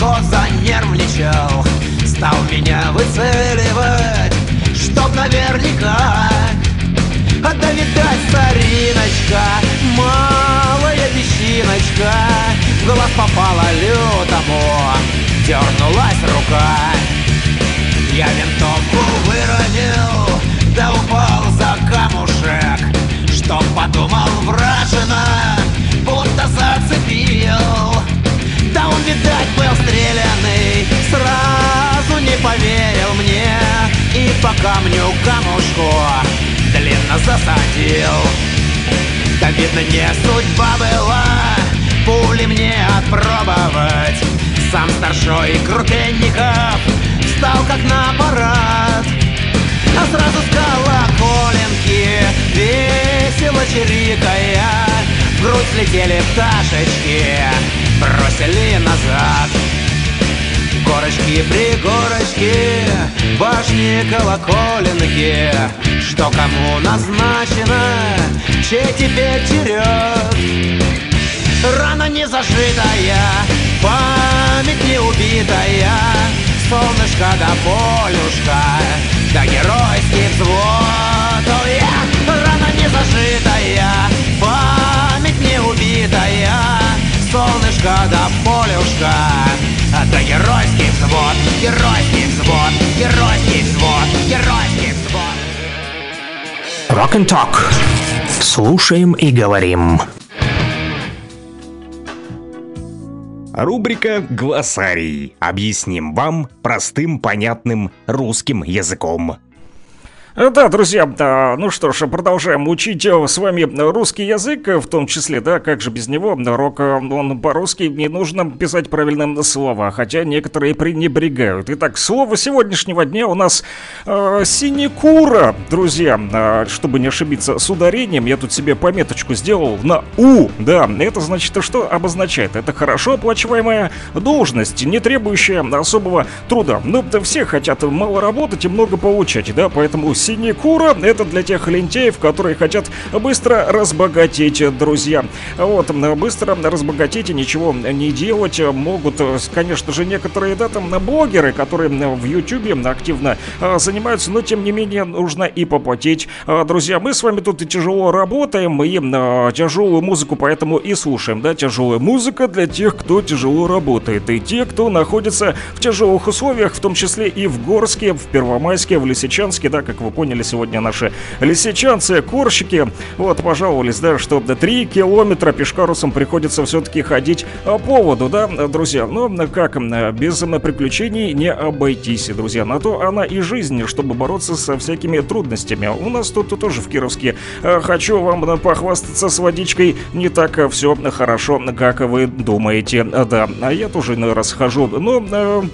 кот занервничал Стал меня выцеливать, чтоб наверняка. А да видать, стариночка, малая песчиночка В глаз попала лютому, дернулась рука. Я винтовку выронил, да упал за камушек. Чтоб подумал вражина, будто зацепил видать, был стрелянный Сразу не поверил мне И по камню камушку Длинно засадил. Да, видно, не судьба была Пули мне отпробовать. Сам старшой Крупенников Встал как на парад. А сразу с колоколенки Весело чирикая В грудь слетели пташечки бросили назад. Горочки, пригорочки, башни, колоколенки Что кому назначено, чей теперь черед? Рана не зажитая, память не убитая Солнышко да полюшка, да геройский взвод. Oh, yeah! Рана не зажитая, память не убитая солнышко да полюшка Это геройский взвод, геройский взвод, геройский взвод, геройский взвод Rock and Talk Слушаем и говорим. Рубрика «Глоссарий». Объясним вам простым, понятным русским языком. Да, друзья, да, ну что ж, продолжаем учить э, с вами русский язык, в том числе, да, как же без него, рок, э, он по-русски, не нужно писать правильно слова, хотя некоторые пренебрегают. Итак, слово сегодняшнего дня у нас э, синекура, друзья, э, чтобы не ошибиться с ударением, я тут себе пометочку сделал на «у», да, это значит, что обозначает? Это хорошо оплачиваемая должность, не требующая особого труда. Ну, все хотят мало работать и много получать, да, поэтому синекура — это для тех лентяев, которые хотят быстро разбогатеть, друзья. Вот, быстро разбогатеть и ничего не делать могут, конечно же, некоторые, да, там, блогеры, которые в Ютубе активно а, занимаются, но, тем не менее, нужно и попотеть. А, друзья, мы с вами тут и тяжело работаем, и а, тяжелую музыку поэтому и слушаем, да, тяжелая музыка для тех, кто тяжело работает, и те, кто находится в тяжелых условиях, в том числе и в Горске, в Первомайске, в Лисичанске, да, как вы поняли, сегодня наши лисичанцы, корщики, вот, пожаловались, да, что 3 километра пешкарусом приходится все-таки ходить по воду, да, друзья. Но как, без приключений не обойтись, друзья. На то она и жизнь, чтобы бороться со всякими трудностями. У нас тут тоже в Кировске а, хочу вам похвастаться с водичкой не так все хорошо, как вы думаете. Да, а я тоже иной раз хожу, но а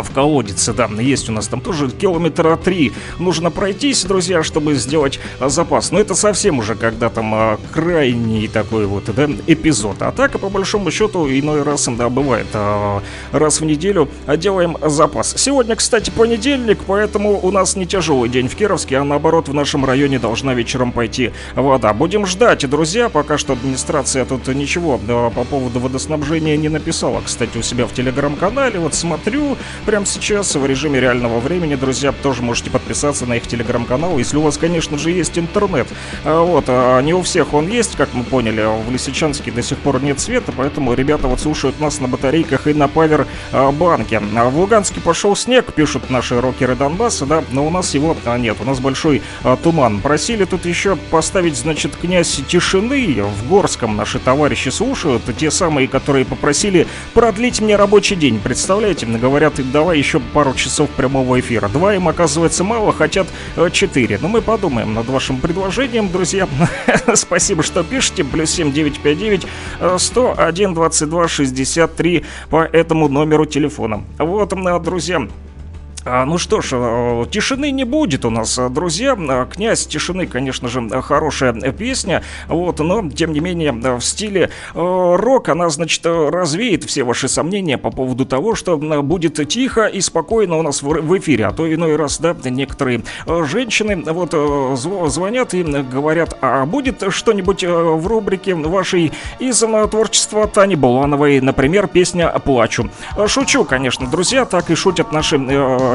в колодец, да, есть у нас там тоже километра три нужно пройтись, друзья, чтобы сделать а, запас. Но это совсем уже когда там а, крайний такой вот, да, эпизод. А так, по большому счету, иной раз, да, бывает, а, раз в неделю делаем запас. Сегодня, кстати, понедельник, поэтому у нас не тяжелый день в Кировске, а наоборот, в нашем районе должна вечером пойти вода. Будем ждать, друзья, пока что администрация тут ничего по поводу водоснабжения не написала, кстати, у себя в телеграм-канале. Вот смотрю, прямо сейчас в режиме реального времени, друзья, тоже можете подписаться на их телеграм-канал, если у вас, конечно же, есть интернет. А, вот, а не у всех он есть, как мы поняли, в Лисичанске до сих пор нет света, поэтому ребята вот слушают нас на батарейках и на павер-банке. А, в Луганске пошел снег, пишут наши рокеры Донбасса, да, но у нас его нет, у нас большой туман. Просили тут еще поставить, значит, князь тишины в Горском наши товарищи слушают, те самые, которые попросили продлить мне рабочий день, представляете, говорят, давай еще пару часов прямого эфира. Два им оказывается мало, хотят э, четыре. Но мы подумаем над вашим предложением, друзья. Спасибо, что пишете. Плюс 7959 101 22 63 по этому номеру телефона. Вот, друзья, а, ну что ж, э, тишины не будет у нас, э, друзья. Э, Князь тишины, конечно же, хорошая песня, вот, но тем не менее в стиле рок она, значит, развеет все ваши сомнения по поводу того, что будет тихо и спокойно у нас в эфире. А то иной раз, да, некоторые женщины вот звонят и говорят, а будет что-нибудь в рубрике вашей из творчества Тани Булановой, например, песня «Плачу». Шучу, конечно, друзья, так и шутят наши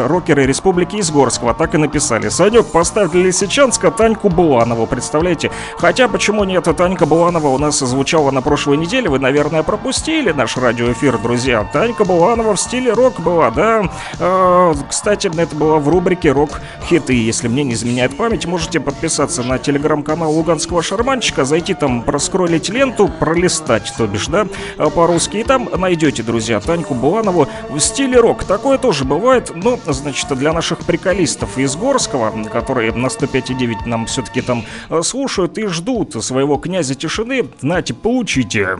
рокеры Республики Изгорского так и написали. Санек, поставь для Лисичанска Таньку Буланову, представляете? Хотя, почему нет, Танька Буланова у нас звучала на прошлой неделе, вы, наверное, пропустили наш радиоэфир, друзья. Танька Буланова в стиле рок была, да? Э, кстати, это было в рубрике «Рок-хиты». Если мне не изменяет память, можете подписаться на телеграм-канал Луганского шарманчика, зайти там, проскролить ленту, пролистать, то бишь, да, по-русски, и там найдете, друзья, Таньку Буланову в стиле рок. Такое тоже бывает, но значит, для наших приколистов из Горского, которые на 105,9 нам все-таки там э, слушают и ждут своего князя тишины, нате, получите.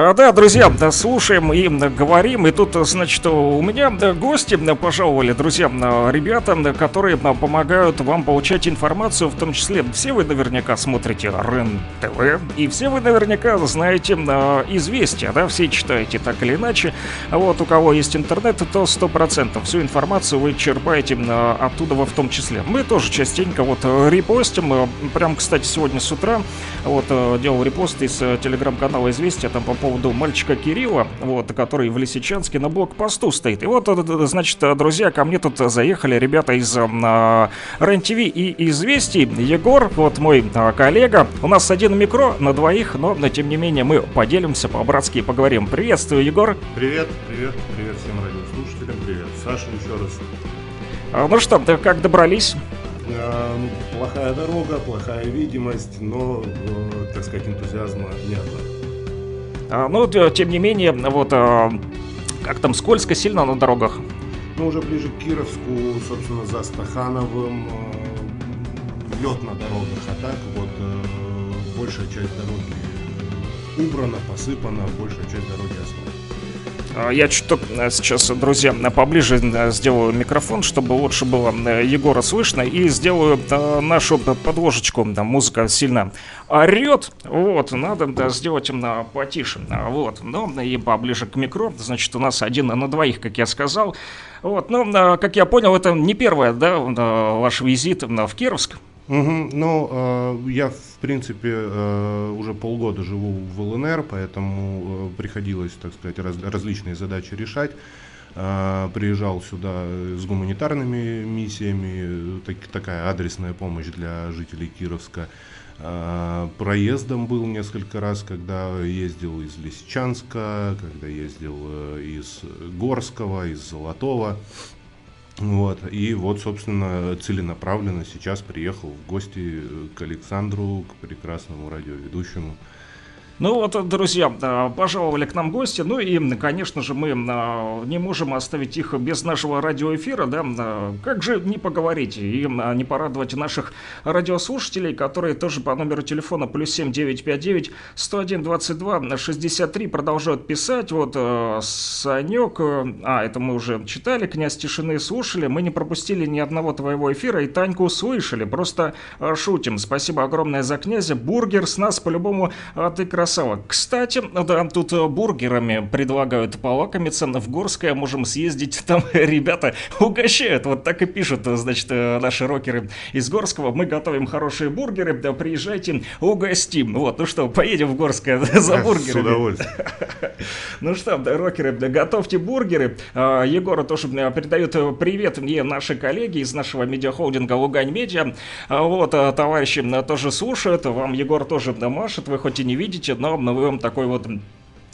А, Да, друзья, слушаем и говорим. И тут, значит, у меня гости пожаловали, друзья, м, ребята, которые помогают вам получать информацию, в том числе все вы наверняка смотрите РЕН-ТВ, и все вы наверняка знаете а, известия, да, все читаете так или иначе. А Вот у кого есть интернет, то 100% всю информацию вы черпаете а, оттуда в том числе. Мы тоже частенько вот э, репостим, э, прям, кстати, сегодня с утра вот э, делал репост из телеграм-канала «Известия» там по поводу мальчика Кирилла, вот, который в Лисичанске на блокпосту стоит. И вот, э, э, значит, э, друзья, ко мне тут заехали ребята из э, РЕН-ТВ и «Известий». Егор, вот мой э, коллега. У нас один микро на двоих, но, но тем не менее мы поделимся по-братски и поговорим. Приветствую, Егор. Привет, привет, привет всем радиослушателям, привет, Саша еще раз. А, Ну что, как добрались? Ну, плохая дорога, плохая видимость, но, так сказать, энтузиазма не было. А, Ну, т- тем не менее, вот... а, Как там, скользко сильно на дорогах? Ну, уже ближе к Кировску, собственно, за Стахановым, лед на дорогах, а так вот э, большая часть дороги убрана, посыпана, большая часть дороги асфальт. А, Я чуть сейчас, друзья, э, поближе э, сделаю микрофон, чтобы лучше было э, Егора слышно, и сделаю э, нашу э, подложечку. Да, Музыка сильно орет, вот, надо да, сделать им потише, вот, ну, и поближе к микро, значит, у нас один на двоих, как я сказал, вот, ну, э, как я понял, это не первое, да, э, ваш визит э, в Кировск, Мгм. Ну, э, я, в принципе, э, уже полгода живу в ЛНР, поэтому э, приходилось, так сказать, раз- различные задачи решать. Э, приезжал сюда с гуманитарными миссиями, э, так- такая адресная помощь для жителей Кировска. Э, проездом был несколько раз, когда ездил из Лисичанска, когда ездил э, из Горского, из Золотого. Вот, и вот, собственно, целенаправленно сейчас приехал в гости к Александру, к прекрасному радиоведущему. Ну вот, друзья, э, пожаловали к нам гости, ну и, конечно же, мы э, не можем оставить их без нашего радиоэфира, да, э, как же не поговорить и не порадовать наших радиослушателей, которые тоже по номеру телефона плюс 7 959 101 22 63 продолжают писать, вот Санек, а, это мы уже читали, князь тишины слушали, мы не пропустили ни одного твоего эфира и Таньку услышали, просто шутим, спасибо огромное за князя, бургер с нас по-любому, а ты красавчик, красава. Кстати, да, тут э, бургерами предлагают полакомиться. В Горское можем съездить, там ребята угощают. Вот так и пишут, значит, э, наши рокеры из Горского. Мы готовим хорошие бургеры, да, приезжайте, угостим. Вот, ну что, поедем в Горское за С бургерами. удовольствием. Ну что, рокеры, готовьте бургеры. А, Егора тоже э, передают э, привет мне наши коллеги из нашего медиахолдинга Лугань Медиа. А, Вот, товарищи э, тоже слушают. Вам Егор тоже машет. Вы хоть и не видите, но мы вам такой вот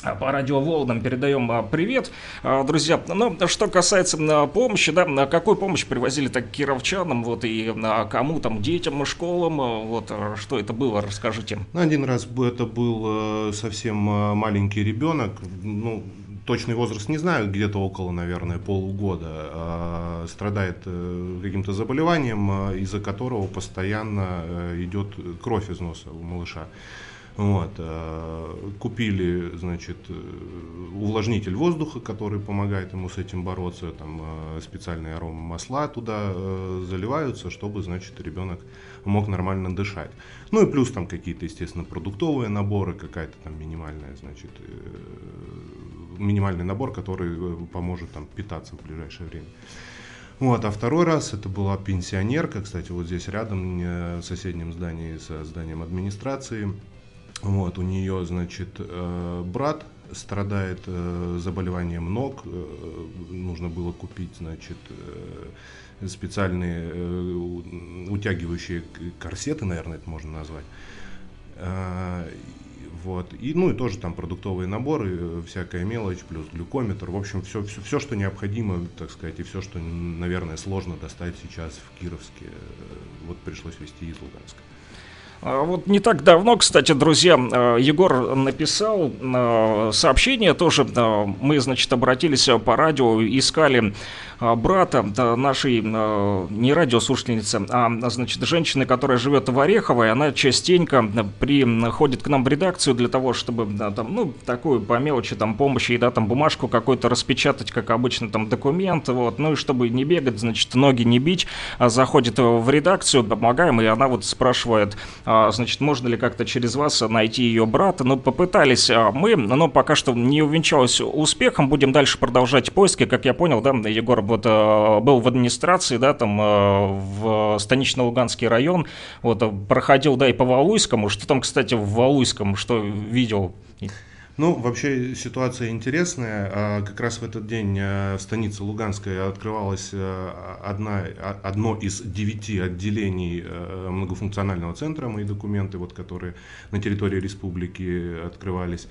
а, по радиоволнам передаем а, привет, А, друзья. Ну, что касается помощи, да, а какую помощь привозили так кировчанам, вот, и а, кому там, детям, школам, вот, что это было, расскажите. Ну, один раз это был э, совсем маленький ребенок, ну, точный возраст не знаю, где-то около, наверное, полугода, страдает э, каким-то заболеванием, из-за которого постоянно э, идет кровь из носа у малыша. Вот, э, купили, значит, э, увлажнитель воздуха, который помогает ему с этим бороться, там э, специальные аромамасла туда заливаются, чтобы, значит, ребенок мог нормально дышать. Ну и плюс там какие-то, естественно, продуктовые наборы, какая-то там минимальная, значит, минимальный набор, который поможет там питаться в ближайшее время. Вот, а второй раз это была пенсионерка, кстати, вот здесь рядом, в соседнем здании со зданием администрации. Вот, у нее, значит, э, брат страдает э, заболеванием ног. э, Нужно было купить, значит, специальные утягивающие корсеты, наверное, это можно назвать. Вот. И, ну и тоже там продуктовые наборы, всякая мелочь, плюс глюкометр. В общем, все, все, все, что необходимо, так сказать, и все, что, наверное, сложно достать сейчас в Кировске, вот пришлось везти из Луганска. А Вот не так давно, кстати, друзья, э, Егор написал э, сообщение тоже. э, Мы, значит, обратились по радио, искали брата э, нашей э, не радиослушательницы, а, значит, женщины, которая живет в Орехово, и она частенько приходит к нам в редакцию для того, чтобы, да, там, ну, такую по мелочи, там, помощи, и, да, там, бумажку какую-то распечатать, как обычно, там, документ, вот, ну, и чтобы не бегать, значит, ноги не бить, а заходит в редакцию, помогаем, и она вот спрашивает, а, значит, можно ли как-то через вас найти ее брата. Ну, попытались а, мы, но пока что не увенчалось успехом. Будем дальше продолжать поиски. Как я понял, да, Егор вот а, был в администрации, да, там а, в Станично-Луганский район, вот а, проходил, да, и по Валуйскому. Что там, кстати, в Валуйском, что видел? Ну, вообще ситуация интересная. А, Как раз в этот день э, в станице Луганской открывалась э, одна, а- одно из девяти отделений э, многофункционального центра «Мои документы», вот, которые на территории республики открывались.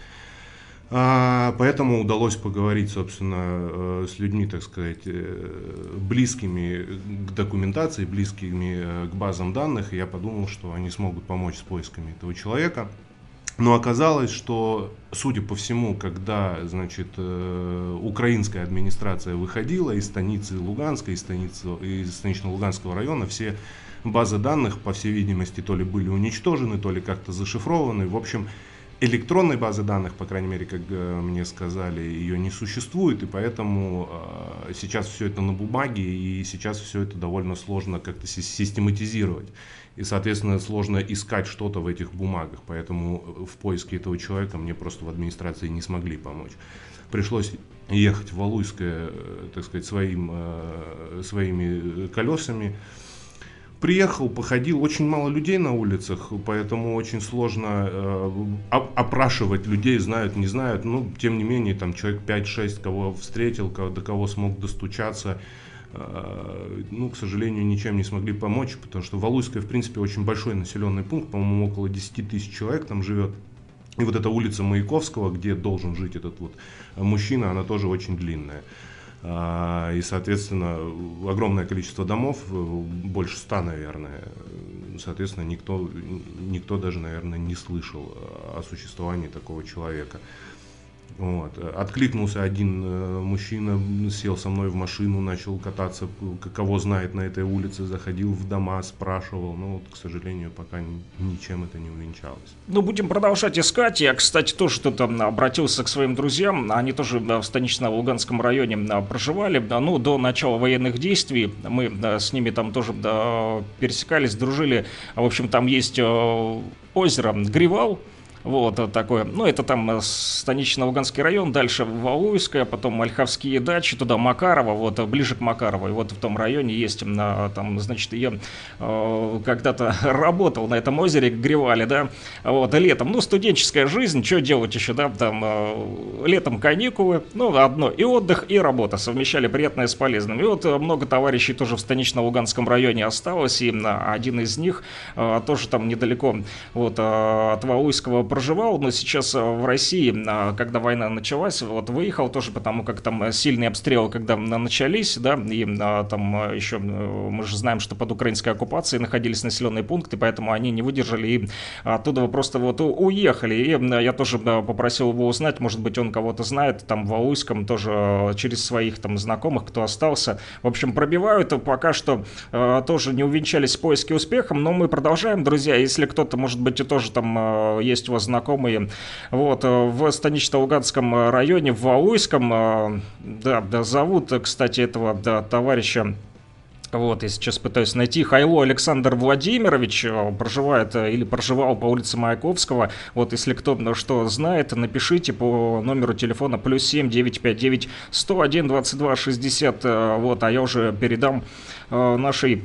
А, Поэтому удалось поговорить, собственно, э, с людьми, так сказать, э, близкими к документации, близкими э, к базам данных. И я подумал, что они смогут помочь с поисками этого человека. Но оказалось, что, судя по всему, когда, значит, украинская администрация выходила из станицы Луганска, из, станицы, из станично-Луганского района, все базы данных, по всей видимости, то ли были уничтожены, то ли как-то зашифрованы. В общем, электронной базы данных, по крайней мере, как э, мне сказали, ее не существует, и поэтому э, сейчас все это на бумаге, и сейчас все это довольно сложно как-то си- систематизировать. И, соответственно, сложно искать что-то в этих бумагах, поэтому э, в поиске этого человека мне просто в администрации не смогли помочь. Пришлось ехать в Валуйское, э, так сказать, своим, своими колесами, Приехал, походил, очень мало людей на улицах, поэтому очень сложно э, оп- опрашивать людей, знают, не знают. Ну, тем не менее, там человек 5-6, кого встретил, до кого смог достучаться. Э, ну, к сожалению, ничем не смогли помочь, потому что Валуйское, в принципе, очень большой населенный пункт, по-моему, около 10 тысяч человек там живет. И вот эта улица Маяковского, где должен жить этот вот мужчина, она тоже очень длинная. А, И, соответственно, огромное количество домов, э, больше ста, наверное. Соответственно, никто, никто даже, наверное, не слышал о существовании такого человека. Вот. Откликнулся один э, мужчина, сел со мной в машину, начал кататься, кого знает на этой улице, заходил в дома, спрашивал. Но, вот, к сожалению, пока ни- ничем это не увенчалось. Ну, будем продолжать искать. Я, кстати, тоже что-то обратился к своим друзьям. Они тоже да, в станично-Луганском районе проживали. Ну, до начала военных действий мы с ними там тоже пересекались, дружили. В общем, там есть э, озеро Гривал. Вот такое. Ну, это там э, Станично-Луганский район, дальше Валуйская, потом Ольховские дачи, туда Макарова, вот э, ближе к Макарову. И вот в том районе есть, там, значит, я э, когда-то работал на этом озере Гревали, да, вот, летом. Ну, студенческая жизнь, что делать еще, да, там, э, летом каникулы, ну, одно, и отдых, и работа, совмещали приятное с полезным. И вот э, много товарищей тоже в Станично-Луганском районе осталось, и один из них э, тоже там недалеко вот, от Валуйского проживал, но сейчас э, в России, э, когда война началась, вот выехал тоже потому, как там сильные обстрелы, когда на- начались, да, и э, там э, еще, мы же знаем, что под украинской оккупацией находились населенные пункты, поэтому они не выдержали и оттуда просто вот уехали. И я тоже попросил его узнать, может быть, он кого-то знает, там в Валуйском тоже через своих там знакомых, кто остался. В общем, пробивают, пока что тоже не увенчались поиски успехом, но мы продолжаем, друзья, если кто-то, может быть, и тоже там есть у вас знакомые, вот, э, в Станично-Луганском э, районе, в Валуйском, э, да, да, зовут, кстати, этого да, товарища вот, я сейчас пытаюсь найти. Хайло Александр Владимирович проживает или проживал по улице Маяковского. Вот, если кто ну, что знает, напишите по номеру телефона плюс 7 959 101 22 60. э, Вот, а я уже передам нашей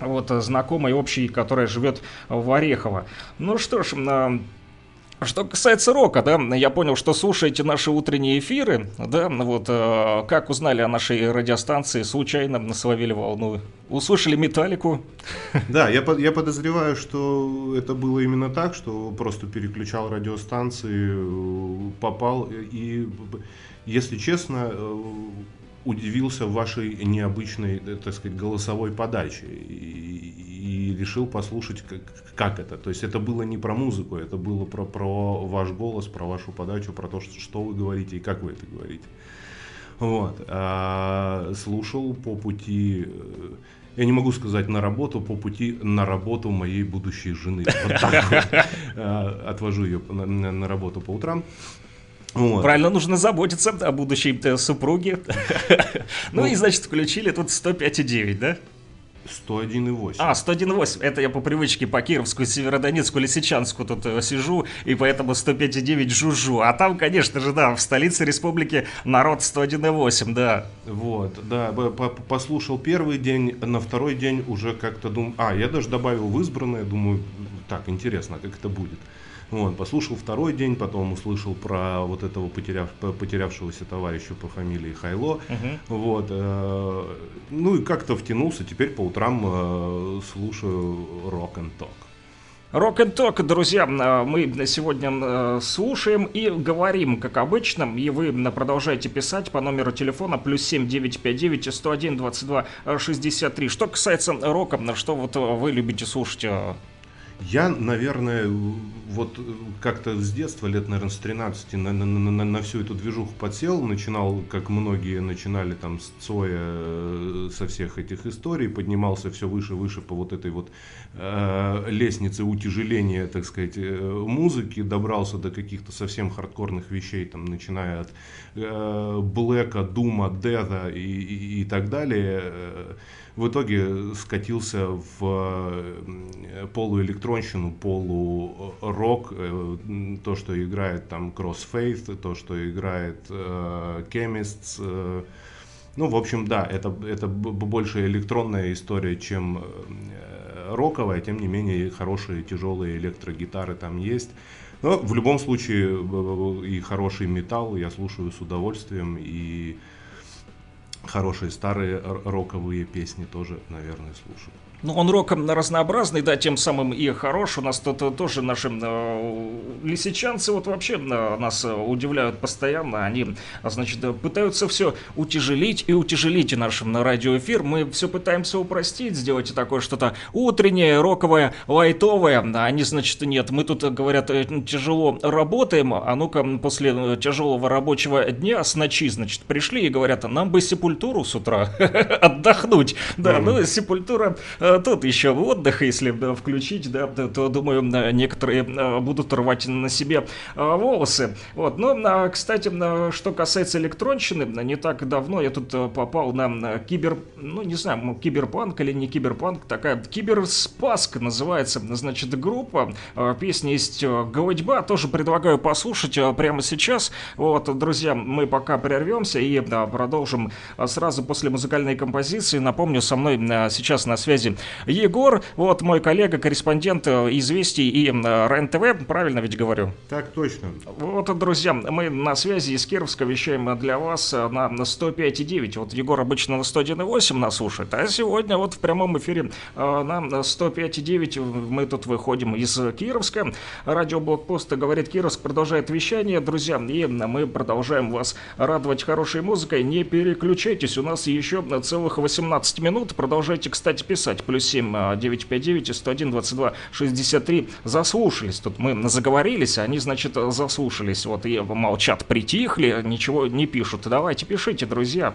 вот знакомой общей, которая живет в Орехово. Ну что ж, что касается рока, да, я понял, что слушаете наши утренние эфиры, да, вот э, как узнали о нашей радиостанции, случайно словили волну, услышали металлику, Да, я, я подозреваю, что это было именно так, что просто переключал радиостанции, э, попал и, б- если честно, э, удивился вашей необычной, э, так сказать, голосовой подаче и, и решил послушать, как, как это. То есть это было не про музыку, это было про, про ваш голос, про вашу подачу, про то, что, что вы говорите и как вы это говорите. Вот. А, слушал по пути, э, я не могу сказать на работу, по пути на работу моей будущей жены. Вот так вот. А, Отвожу ее на- на работу по утрам. Вот. правильно, нужно заботиться о будущей э, супруге. Ну и, значит, включили тут 105,9, да? 101,8. А, 101,8. Это я по привычке по Кировскую, Северодонецку, Лисичанску тут э, сижу, и поэтому 105,9 жужжу. А там, конечно же, да, в столице республики народ 101,8, да. Вот, да, послушал первый день, на второй день уже как-то думал, а, я даже добавил в избранное, думаю, так, интересно, как это будет. Вот, послушал второй день, потом услышал про вот этого потеряв, потерявшегося товарища по фамилии Хайло. Вот, э, ну и как-то втянулся, теперь по утрам э, слушаю рок and talk. Рок and Talk, друзья, э, мы сегодня э, слушаем и говорим, как обычно, и вы продолжаете писать по номеру телефона плюс 7 959 101 22 63. Что касается рока, что вот э, вы любите слушать? Э, Я, наверное, вот как-то с детства, лет, наверное, с 13, на, на, на- на- на всю эту движуху подсел, начинал, как многие начинали там с Цоя, э, со всех этих историй, поднимался все выше, выше по вот этой вот э, лестнице утяжеления, так сказать, э, музыки, добрался до каких-то совсем хардкорных вещей, там, начиная от э, Блэка, Дума, Деда и, и- и так далее. Э, В итоге скатился в э, полуэлектронщину, полурок, э, м, то, что играет там Crossfaith, то, что играет э, Chemists. э, Ну, в общем, да, это, это больше электронная история, чем э, роковая, тем не менее хорошие тяжелые электрогитары там есть. Но в любом случае и хороший металл я слушаю с удовольствием, и хорошие старые роковые песни тоже, наверное, слушаю. Ну, он рок разнообразный, да, тем самым и хорош. У нас тут э, тоже наши э, лисичанцы вот вообще э, нас удивляют постоянно. Они, значит, пытаются все утяжелить и утяжелить нашим на радиоэфир. Мы все пытаемся упростить, сделать такое что-то утреннее, роковое, лайтовое. Они, значит, нет, мы тут, говорят, э, тяжело работаем, а ну-ка, после тяжелого рабочего дня с ночи, значит, пришли и говорят, нам бы сепультуру с утра отдохнуть. Да, ну, сепультура тут еще отдых, если да, включить, да, то, думаю, э, некоторые э, будут рвать на себе э, волосы. Вот, но, а, кстати, что касается электронщины, не так давно я тут э, попал на э, кибер, ну, не знаю, киберпанк или не киберпанк, такая киберспаск называется, значит, группа. Э, Песня есть э, «Голодьба», тоже предлагаю послушать э, прямо сейчас. Вот, друзья, мы пока прервемся и да, продолжим сразу после музыкальной композиции. Напомню, со мной сейчас на связи Егор, вот мой коллега, корреспондент э, «Известий» и э, РЕН-ТВ, правильно ведь говорю? Так точно. Вот, друзья, мы на связи из Кировска вещаем для вас э, на на 105,9. Вот Егор обычно на 101,8 нас слушает, а сегодня вот в прямом эфире на 105,9 мы тут выходим из Кировска. Радиоблокпост говорит Кировск продолжает вещание, друзья, и мы продолжаем вас радовать хорошей музыкой. Не переключайтесь, у нас еще целых 18 минут. Продолжайте, кстати, писать. Плюс 7 959 101 22 63. Заслушались. Тут мы заговорились, а они, значит, заслушались. Вот и молчат, притихли, ничего не пишут. Давайте пишите, друзья.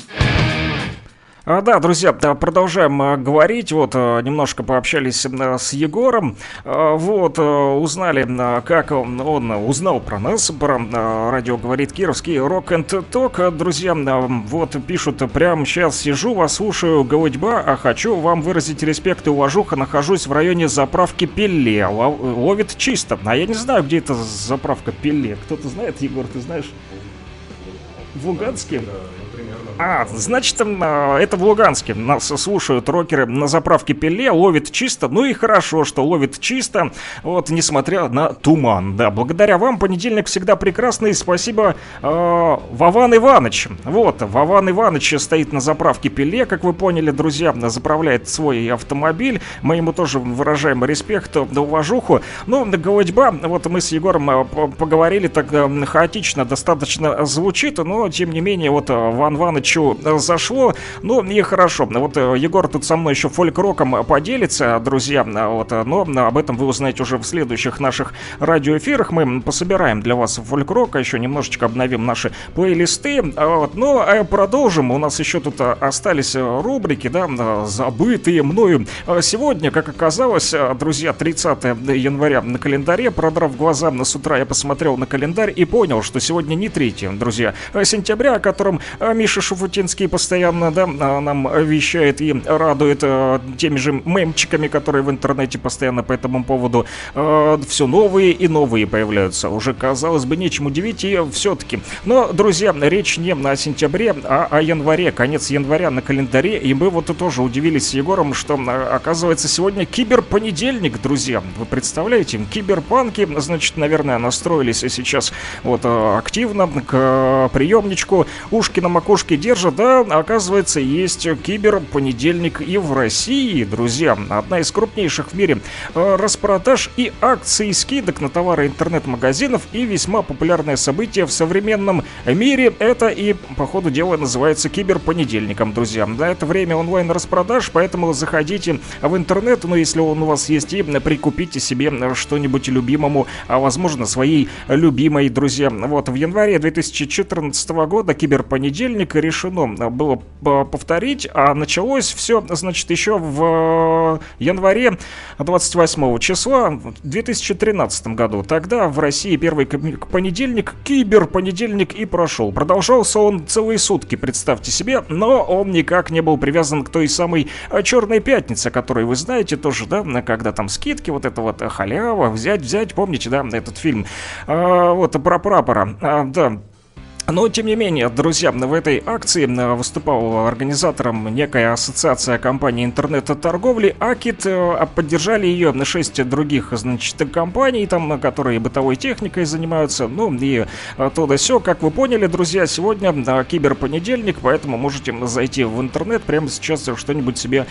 А, да, друзья, продолжаем а, говорить. Вот а, немножко пообщались с Егором. Вот узнали, как он, он узнал про нас, про радио говорит Кировский Рок and Ток. Друзья, вот пишут, прямо сейчас сижу, вас слушаю, голодьба, а хочу вам выразить респект и уважуха. Нахожусь в районе заправки Пелле. Лов- Ловит чисто. А я не знаю, где это заправка Пелле. Кто-то знает, Егор, ты знаешь? В Луганске? А, значит, а, это в Луганске. Нас слушают рокеры на заправке Пеле, ловит чисто. Ну и хорошо, что ловит чисто, вот, несмотря на туман. Да, благодаря вам понедельник всегда прекрасный. Спасибо, э, Вован Иванович. Вот, Вован Иванович стоит на заправке Пеле, как вы поняли, друзья, заправляет свой автомобиль. Мы ему тоже выражаем респект, да уважуху. Ну, голодьба, вот мы с Егором э, по- поговорили так э, хаотично, достаточно звучит, но, тем не менее, вот э, Ван Ванычу э, зашло, ну и хорошо. Вот э, Егор тут со мной еще фольк-роком поделится, друзья, вот, но об этом вы узнаете уже в следующих наших радиоэфирах. Мы пособираем для вас фольк-рока, еще немножечко обновим наши плейлисты. А Вот, ну, а продолжим. У нас еще тут э, остались э, рубрики, да, забытые мною. Э, Сегодня, как оказалось, друзья, 30 января на календаре, продрав глаза с утра, я посмотрел на календарь и понял, что сегодня не 3, друзья, а сентября, о котором Миша Шуфутинский постоянно, да, э, нам вещает и радует э, теми же мемчиками, которые в интернете постоянно по этому поводу все новые и новые появляются. Уже, казалось бы, нечем удивить и все-таки. Но, друзья, речь не о сентябре, а о январе, конец января на календаре, и мы вот тоже удивились с Егором, что, э, оказывается, сегодня киберпонедельник, друзья. Вы представляете, киберпанки, значит, наверное, настроились сейчас вот э, активно к приемничку, ушки на макушке держат, да, оказывается, есть киберпонедельник и в России, друзья. Одна из крупнейших в мире э, распродаж и акций скидок на товары интернет-магазинов и весьма популярное событие в современном мире. Это и, по ходу дела, называется киберпонедельником, друзья. На это время онлайн-распродаж, поэтому заходите в интернет, ну, если он у вас есть, и прикупите себе что-нибудь любимому, а возможно, своей любимой, друзья. Вот, в январе 2014 года киберпонедельник решено было п- повторить, а началось все, значит, еще в январе 28 числа в 2013 году. Тогда в России первый понедельник, киберпонедельник и прошел. Продолжался он целые сутки, представьте себе, но он никак не был привязан к той самой э, черной пятнице, которую вы знаете тоже, да, когда там скидки, вот это вот э, халява, взять, взять, помните, да, этот фильм, А, вот про прапора, А, да, но, тем не менее, друзья, в этой акции э, выступал организатором некая ассоциация компаний интернет-торговли Акит. э, а Поддержали ее на 6 других, значит, компаний, там, которые бытовой техникой занимаются. Ну, и э, то да сё, как вы поняли, друзья, сегодня киберпонедельник, поэтому можете зайти в интернет прямо сейчас что-нибудь себе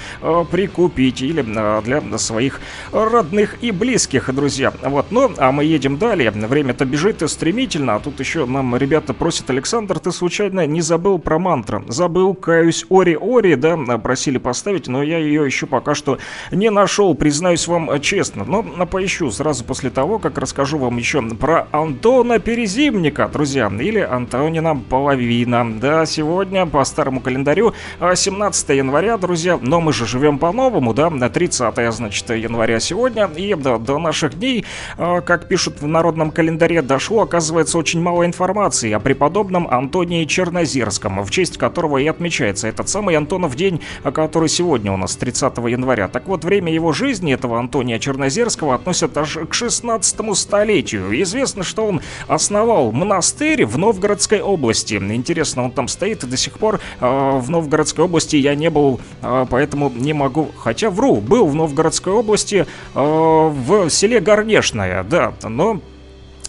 прикупить или для своих родных и близких, друзья. Вот, ну, а мы едем далее. Время-то бежит стремительно, а тут еще нам ребята просят, Александр, ты случайно не забыл про мантру? Забыл, каюсь, Ори-Ори, да, просили поставить, но я ее еще пока что не нашел, признаюсь вам честно. Но а, поищу сразу после того, как расскажу вам еще про Антона Перезимника, друзья, или Антонина Половина. Да, сегодня по старому календарю а, 17 января, друзья, но мы же живем по-новому, да, 30 значит, января сегодня, и да, до наших дней, а, как пишут в народном календаре, дошло, оказывается, очень мало информации о преподобном Антонии Чернозерском, в честь которого и отмечается этот самый Антонов день, который сегодня у нас 30 января. Так вот, время его жизни, этого Антония Чернозерского, относят аж к 16 столетию. Известно, что он основал монастырь в Новгородской области. Интересно, он там стоит и до сих пор э, в Новгородской области я не был, э, поэтому не могу. Хотя вру, был в Новгородской области э, в селе Горнешное, да, но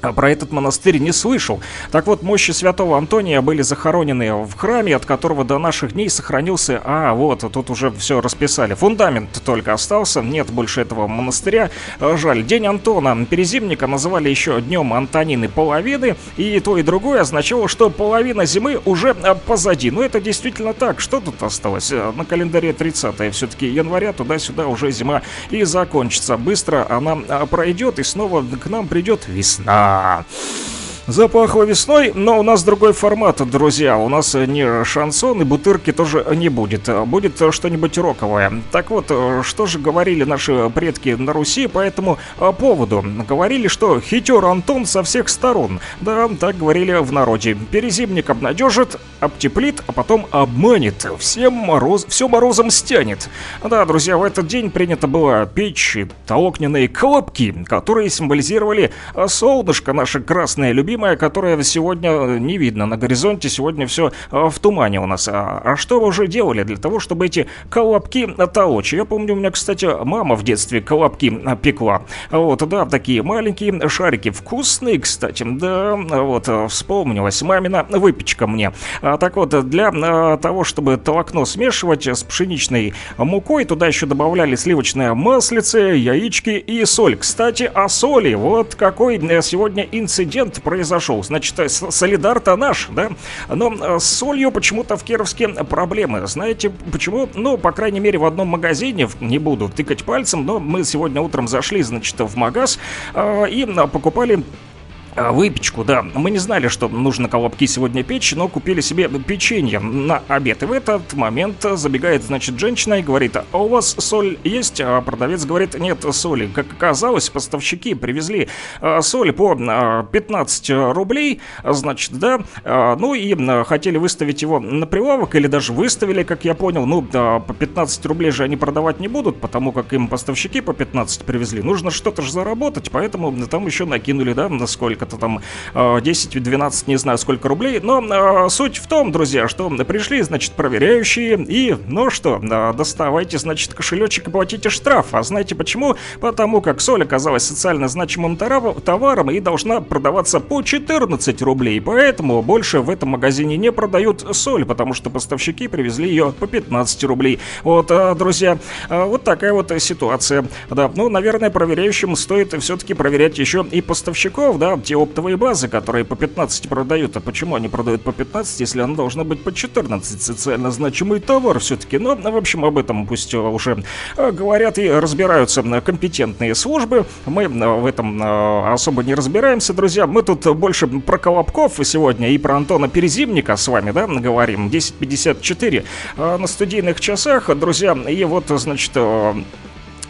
про этот монастырь не слышал. Так вот, мощи святого Антония были захоронены в храме, от которого до наших дней сохранился... А, вот, тут уже все расписали. Фундамент только остался, нет больше этого монастыря. А, Жаль. День Антона Перезимника называли еще днем Антонины половины, и то и другое означало, что половина зимы уже а, позади. Но это действительно так. Что тут осталось? А, На календаре 30 все-таки января, туда-сюда уже зима и закончится. Быстро она а, пройдет, и снова к нам придет весна. Ah. Запахло весной, но у нас другой формат, друзья. У нас э, не шансон и бутырки тоже не будет. А Будет э, что-нибудь роковое. Так вот, э, что же говорили наши предки на Руси по этому э, поводу? Говорили, что хитер Антон со всех сторон. Да, так говорили в народе. Перезимник обнадежит, обтеплит, а потом обманет. Всем мороз, все морозом стянет. Да, друзья, в этот день принято было печь огненные колобки, которые символизировали солнышко наше красное любимое, которое сегодня э, не видно на горизонте, сегодня все в тумане у нас. А, а что вы уже делали для того, чтобы эти колобки толочь? Я помню, у меня, кстати, мама в детстве колобки а, пекла. Вот, да, такие маленькие шарики, вкусные, кстати, да, вот, вспомнилась мамина выпечка мне. А, так вот, для того, чтобы толокно смешивать с пшеничной мукой, туда еще добавляли сливочное маслице, яички и соль. Кстати, о соли. Вот какой э, сегодня инцидент произошел. Значит, э, солидар-то наш, да? Но э, с солью почему-то в Кировске проблемы. Знаете почему? Ну, по крайней мере, в одном магазине, не буду тыкать пальцем, но мы сегодня утром зашли, значит, в магаз э, и э, покупали Выпечку, да. Мы не знали, что нужно колобки сегодня печь, но купили себе печенье на обед. И в этот момент забегает, значит, женщина и говорит, а у вас соль есть? А продавец говорит, нет соли. Как оказалось, поставщики привезли а, соль по а, 15 рублей, а, значит, да. А, Ну и а, хотели выставить его на прилавок, или даже выставили, как я понял. Ну, по 15 рублей же они продавать не будут, потому как им поставщики по 15 привезли. Нужно что-то же заработать, поэтому там еще накинули, да, на сколько-то там э, 10-12, не знаю сколько рублей. Но э, суть в том, друзья, что пришли, значит, проверяющие и, ну что, э, доставайте, значит, кошелечек и платите штраф. А знаете почему? Потому как соль оказалась социально значимым товаром и должна продаваться по 14 рублей. Поэтому больше в этом магазине не продают соль, потому что поставщики привезли ее по 15 рублей. Вот, э, друзья, э, вот такая вот ситуация. Да, ну, наверное, проверяющим стоит все-таки проверять еще и поставщиков, да, те оптовые базы, которые по 15 продают. А почему они продают по 15, если она должна быть по 14? Социально значимый товар все-таки. Но, в общем, об этом пусть э, уже э, говорят и разбираются компетентные службы. Мы э, в этом особо не разбираемся, друзья. Мы тут больше про Колобков сегодня и про Антона Перезимника с вами, да, говорим. 10.54 э, на студийных часах, друзья. И вот, значит,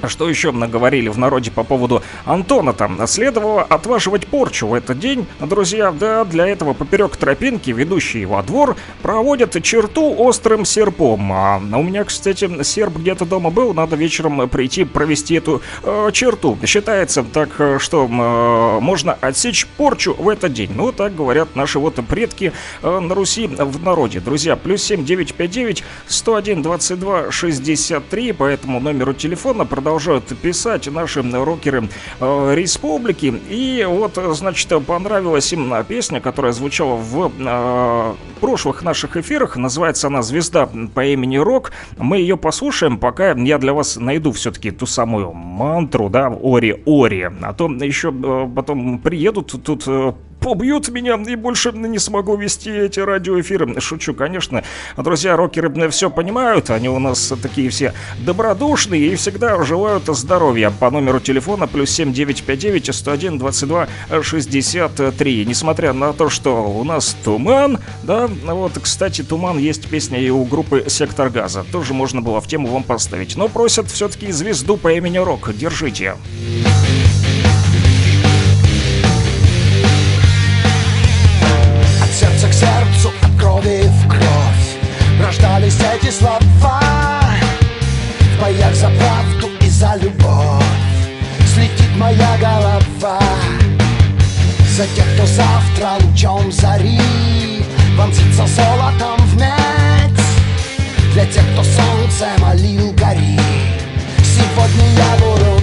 что еще наговорили в народе по поводу Антона там? Следовало отваживать порчу в этот день. Друзья, да, для этого поперек тропинки, ведущие во двор, проводят черту острым серпом. А у меня, кстати, серп где-то дома был, надо вечером прийти провести эту э, черту. Считается так, э, что э, можно отсечь порчу в этот день. Ну, так говорят наши вот предки э, на Руси в народе. Друзья, плюс 7 959 101 22 63 по этому номеру телефона продолжают писать наши рокеры э, республики. И вот, э, значит, понравилась им э, песня, которая звучала в э, прошлых наших эфирах. Называется она «Звезда по имени Рок». Мы ее послушаем, пока я для вас найду все-таки ту самую мантру, да, Ори-Ори. А то еще э, потом приедут тут э, побьют меня и больше не смогу вести эти радиоэфиры. Шучу, конечно. Друзья, рокеры все понимают, они у нас такие все добродушные и всегда желают здоровья. По номеру телефона плюс 7959 101 22 63. Несмотря на то, что у нас туман, да, вот, кстати, туман есть песня и у группы Сектор Газа. Тоже можно было в тему вам поставить. Но просят все-таки звезду по имени Рок. Держите. От сердцу, от крови в кровь. Рождались эти слова В боях за правду и за любовь. Слетит моя голова. За тех, кто завтра лучом зари Вонзится золотом в медь Для тех, кто солнце молил гори. Сегодня я буду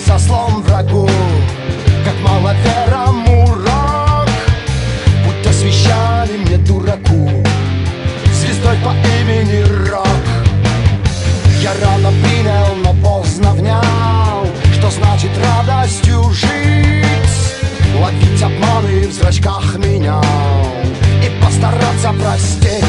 стал со слом врагу, как маловером урок, будто свещали мне дураку, звездой по имени Рок. Я рано принял, но поздно внял, что значит радостью жить, ловить обманы в зрачках менял и постараться простить.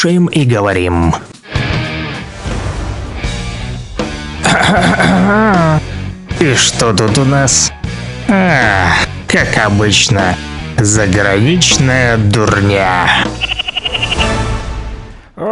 Слушаем и говорим. И что тут у нас? А, как обычно, заграничная дурня.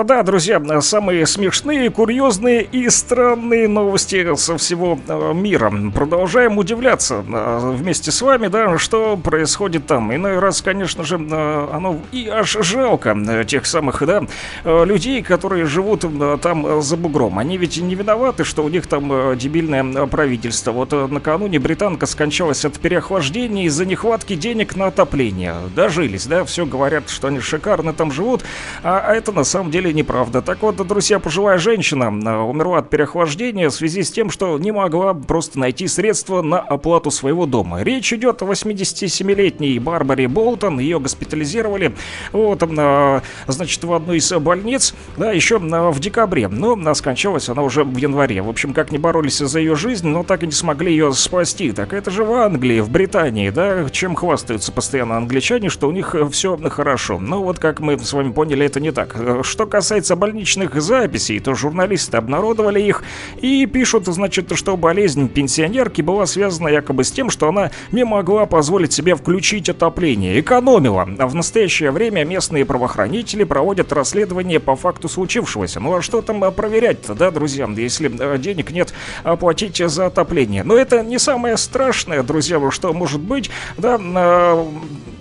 Да, друзья, самые смешные, курьезные и странные новости со всего э, мира. Продолжаем удивляться э, вместе с вами, да, что происходит там. Иной раз, конечно же, э, оно и аж жалко тех самых, да, людей, которые живут там за бугром. Они ведь не виноваты, что у них там дебильное правительство. Вот накануне британка скончалась от переохлаждения из-за нехватки денег на отопление. Дожились, да, все говорят, что они шикарно там живут, а а это на самом деле неправда. Так вот, друзья, пожилая женщина э, умерла от переохлаждения в связи с тем, что не могла просто найти средства на оплату своего дома. Речь идет о 87-летней Барбаре Болтон. Ее госпитализировали, вот, э, значит, в одну из больниц, да, еще э, в декабре. Но э, скончалась она уже в январе. В общем, как не боролись за ее жизнь, но так и не смогли ее спасти. Так это же в Англии, в Британии, да, чем хвастаются постоянно англичане, что у них все хорошо. Но вот, как мы с вами поняли, это не так. Э, Что касается больничных записей, то журналисты обнародовали их и пишут, значит, что болезнь пенсионерки была связана якобы с тем, что она не могла позволить себе включить отопление, экономила. А в настоящее время местные правоохранители проводят расследование по факту случившегося. Ну а что там проверять-то, да, друзья, если э, денег нет оплатить за отопление? Но это не самое страшное, друзья, что может быть, да, э,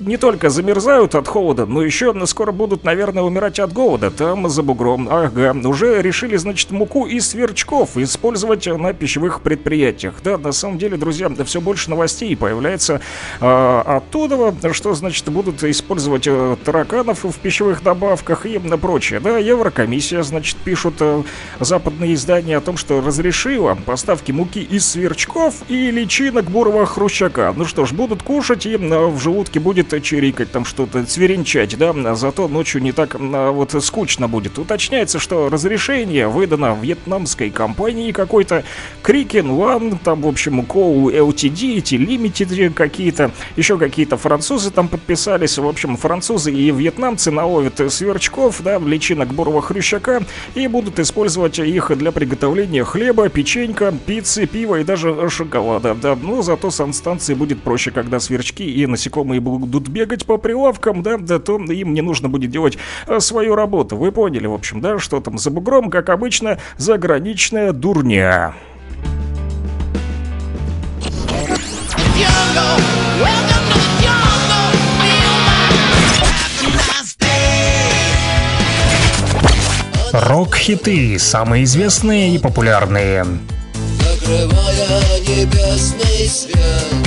не только замерзают от холода, но еще скоро будут, наверное, умирать от голода. Там за бугром. Ага, уже решили, значит, муку из сверчков использовать на пищевых предприятиях. Да, на самом деле, друзья, да, все больше новостей появляется э, оттуда, что, значит, будут использовать э, тараканов в пищевых добавках и на прочее. Да, Еврокомиссия, значит, пишут э, западные издания о том, что разрешила поставки муки из сверчков и личинок бурого хрущака. Ну что ж, будут кушать, и э, в желудке будет чирикать, там что-то цверенчать, да, а зато ночью не так а, вот скучно будет. Уточняется, что разрешение выдано вьетнамской компании какой-то. Крикен One, там, в общем, Коу LTD, эти Limited какие-то, еще какие-то французы там подписались, в общем, французы и вьетнамцы наловят сверчков, да, личинок бурого хрущака и будут использовать их для приготовления хлеба, печенька, пиццы, пива и даже шоколада, да, но зато санстанции будет проще, когда сверчки и насекомые будут бегать по прилавкам, да, да, то им не нужно будет делать а, свою работу. Вы поняли, в общем, да, что там за бугром, как обычно, заграничная дурня. Welcome to the jungle. Feel my nasty. Рок-хиты, самые известные и популярные. Закрывая небесный свет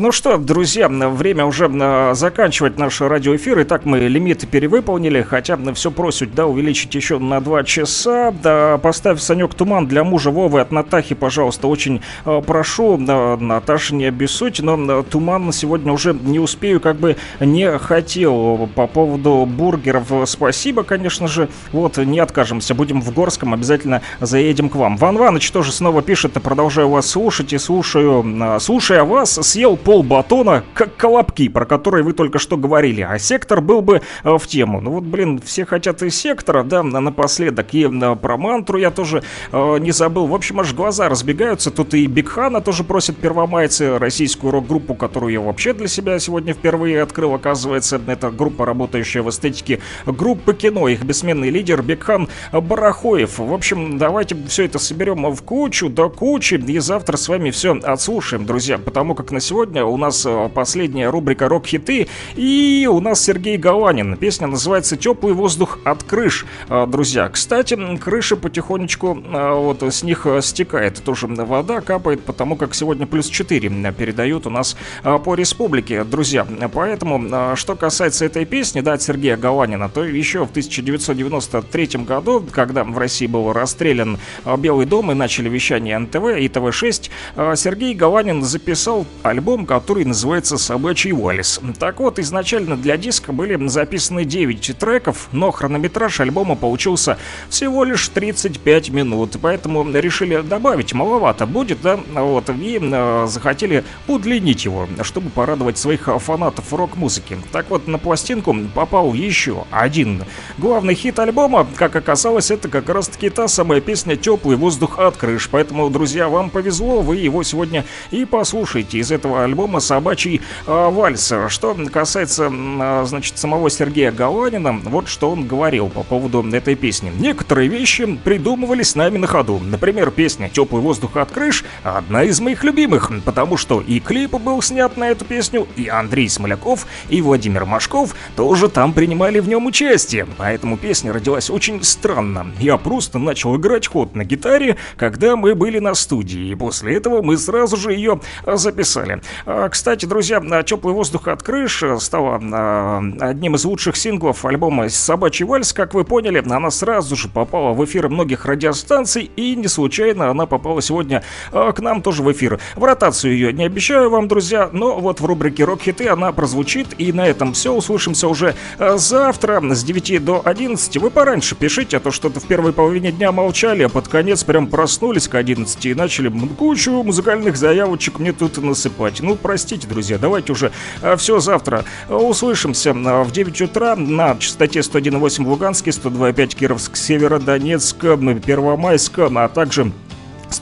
Ну что, друзья, время уже заканчивать наш радиоэфир. Итак, мы лимиты перевыполнили, хотя все просят, да, увеличить еще на 2 часа. Да, поставь, Санек, туман для мужа Вовы от Натахи, пожалуйста, очень э, прошу. Да, Наташа, не обессудь, но туман сегодня уже не успею, как бы не хотел. По поводу бургеров спасибо, конечно же. Вот, не откажемся, будем в Горском, обязательно заедем к вам. Ван Ваныч тоже снова пишет, продолжаю вас слушать и слушаю. Слушая вас, съел пол батона, как колобки, про которые вы только что говорили, а сектор был бы э, в тему. Ну вот, блин, все хотят из сектора, да, на- напоследок. И э, про мантру я тоже э, не забыл. В общем, аж глаза разбегаются. Тут и Бигхана тоже просит первомайцы, российскую рок-группу, которую я вообще для себя сегодня впервые открыл, оказывается. Это группа, работающая в эстетике группы кино. Их бессменный лидер Бигхан Барахоев. В общем, давайте все это соберем в кучу, до кучи, и завтра с вами все отслушаем, друзья. Потому как на сегодня у нас э, последняя рубрика «Рок-хиты», и у нас Сергей Галанин. Песня называется «Теплый воздух от крыш», э, друзья. Кстати, крыши потихонечку э, вот с них э, стекает. Тоже вода капает, потому как сегодня плюс 4 передают у нас э, по республике, друзья. Поэтому, э, что касается этой песни, да, от Сергея Галанина, то еще в 1993 году, когда в России был расстрелян э, Белый дом и начали вещание НТВ и ТВ-6, э, Сергей Галанин записал альбом, который называется «Собачий вальс». Так вот, изначально для диска были записаны 9 треков, но хронометраж альбома получился всего лишь 35 минут, поэтому решили добавить, маловато будет, да, вот, и э, захотели удлинить его, чтобы порадовать своих фанатов рок-музыки. Так вот, на пластинку попал еще один главный хит альбома, как оказалось, это как раз-таки та самая песня «Теплый воздух от крыш», поэтому, друзья, вам повезло, вы его сегодня и послушаете из этого альбома «Собачий э, вальс». Что касается, э, значит, самого Сергея Галанина, вот что он говорил по поводу этой песни. Некоторые вещи придумывались нами на ходу. Например, песня «Теплый воздух от крыш» — одна из моих любимых, потому что и клип был снят на эту песню, и Андрей Смоляков, и Владимир Машков тоже там принимали в нем участие. Поэтому песня родилась очень странно. Я просто начал играть ход на гитаре, когда мы были на студии, и после этого мы сразу же ее записали. А, Кстати, друзья, «Теплый воздух от крыш» стала а, одним из лучших синглов альбома «Собачий вальс». Как вы поняли, она сразу же попала в эфир многих радиостанций, и не случайно она попала сегодня а, к нам тоже в эфир. В ротацию ее не обещаю вам, друзья, но вот в рубрике «Рок-хиты» она прозвучит, и на этом все. Услышимся уже завтра с 9 до 11. Вы пораньше пишите, а то что-то в первой половине дня молчали, а под конец прям проснулись к 11 и начали кучу музыкальных заявочек мне тут насыпать. Ну, простите, друзья, давайте уже все завтра. А, Услышимся а, в 9 утра на частоте 101.8 в Луганске, 102.5 Кировск, Северодонецк, Первомайск, а также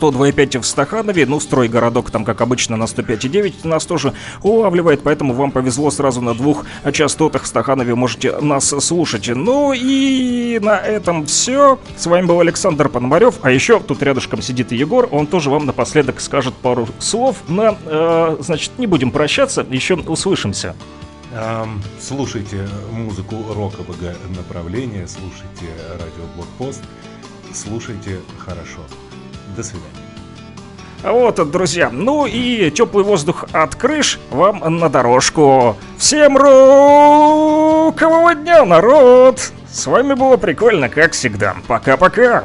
102,5 в Стаханове, ну, стройгородок там, как обычно, на 105,9 нас тоже улавливает, поэтому вам повезло сразу на двух частотах в Стаханове можете нас слушать. Ну и на этом все. С вами был Александр Пономарев, а еще тут рядышком сидит Егор, он тоже вам напоследок скажет пару слов. На, э, значит, не будем прощаться, еще услышимся. Слушайте музыку рокового направления, слушайте радио Блокпост, слушайте хорошо. До свидания. Вот, друзья, ну и теплый воздух от крыш вам на дорожку. Всем рокового дня, народ! С вами было прикольно, как всегда. Пока-пока!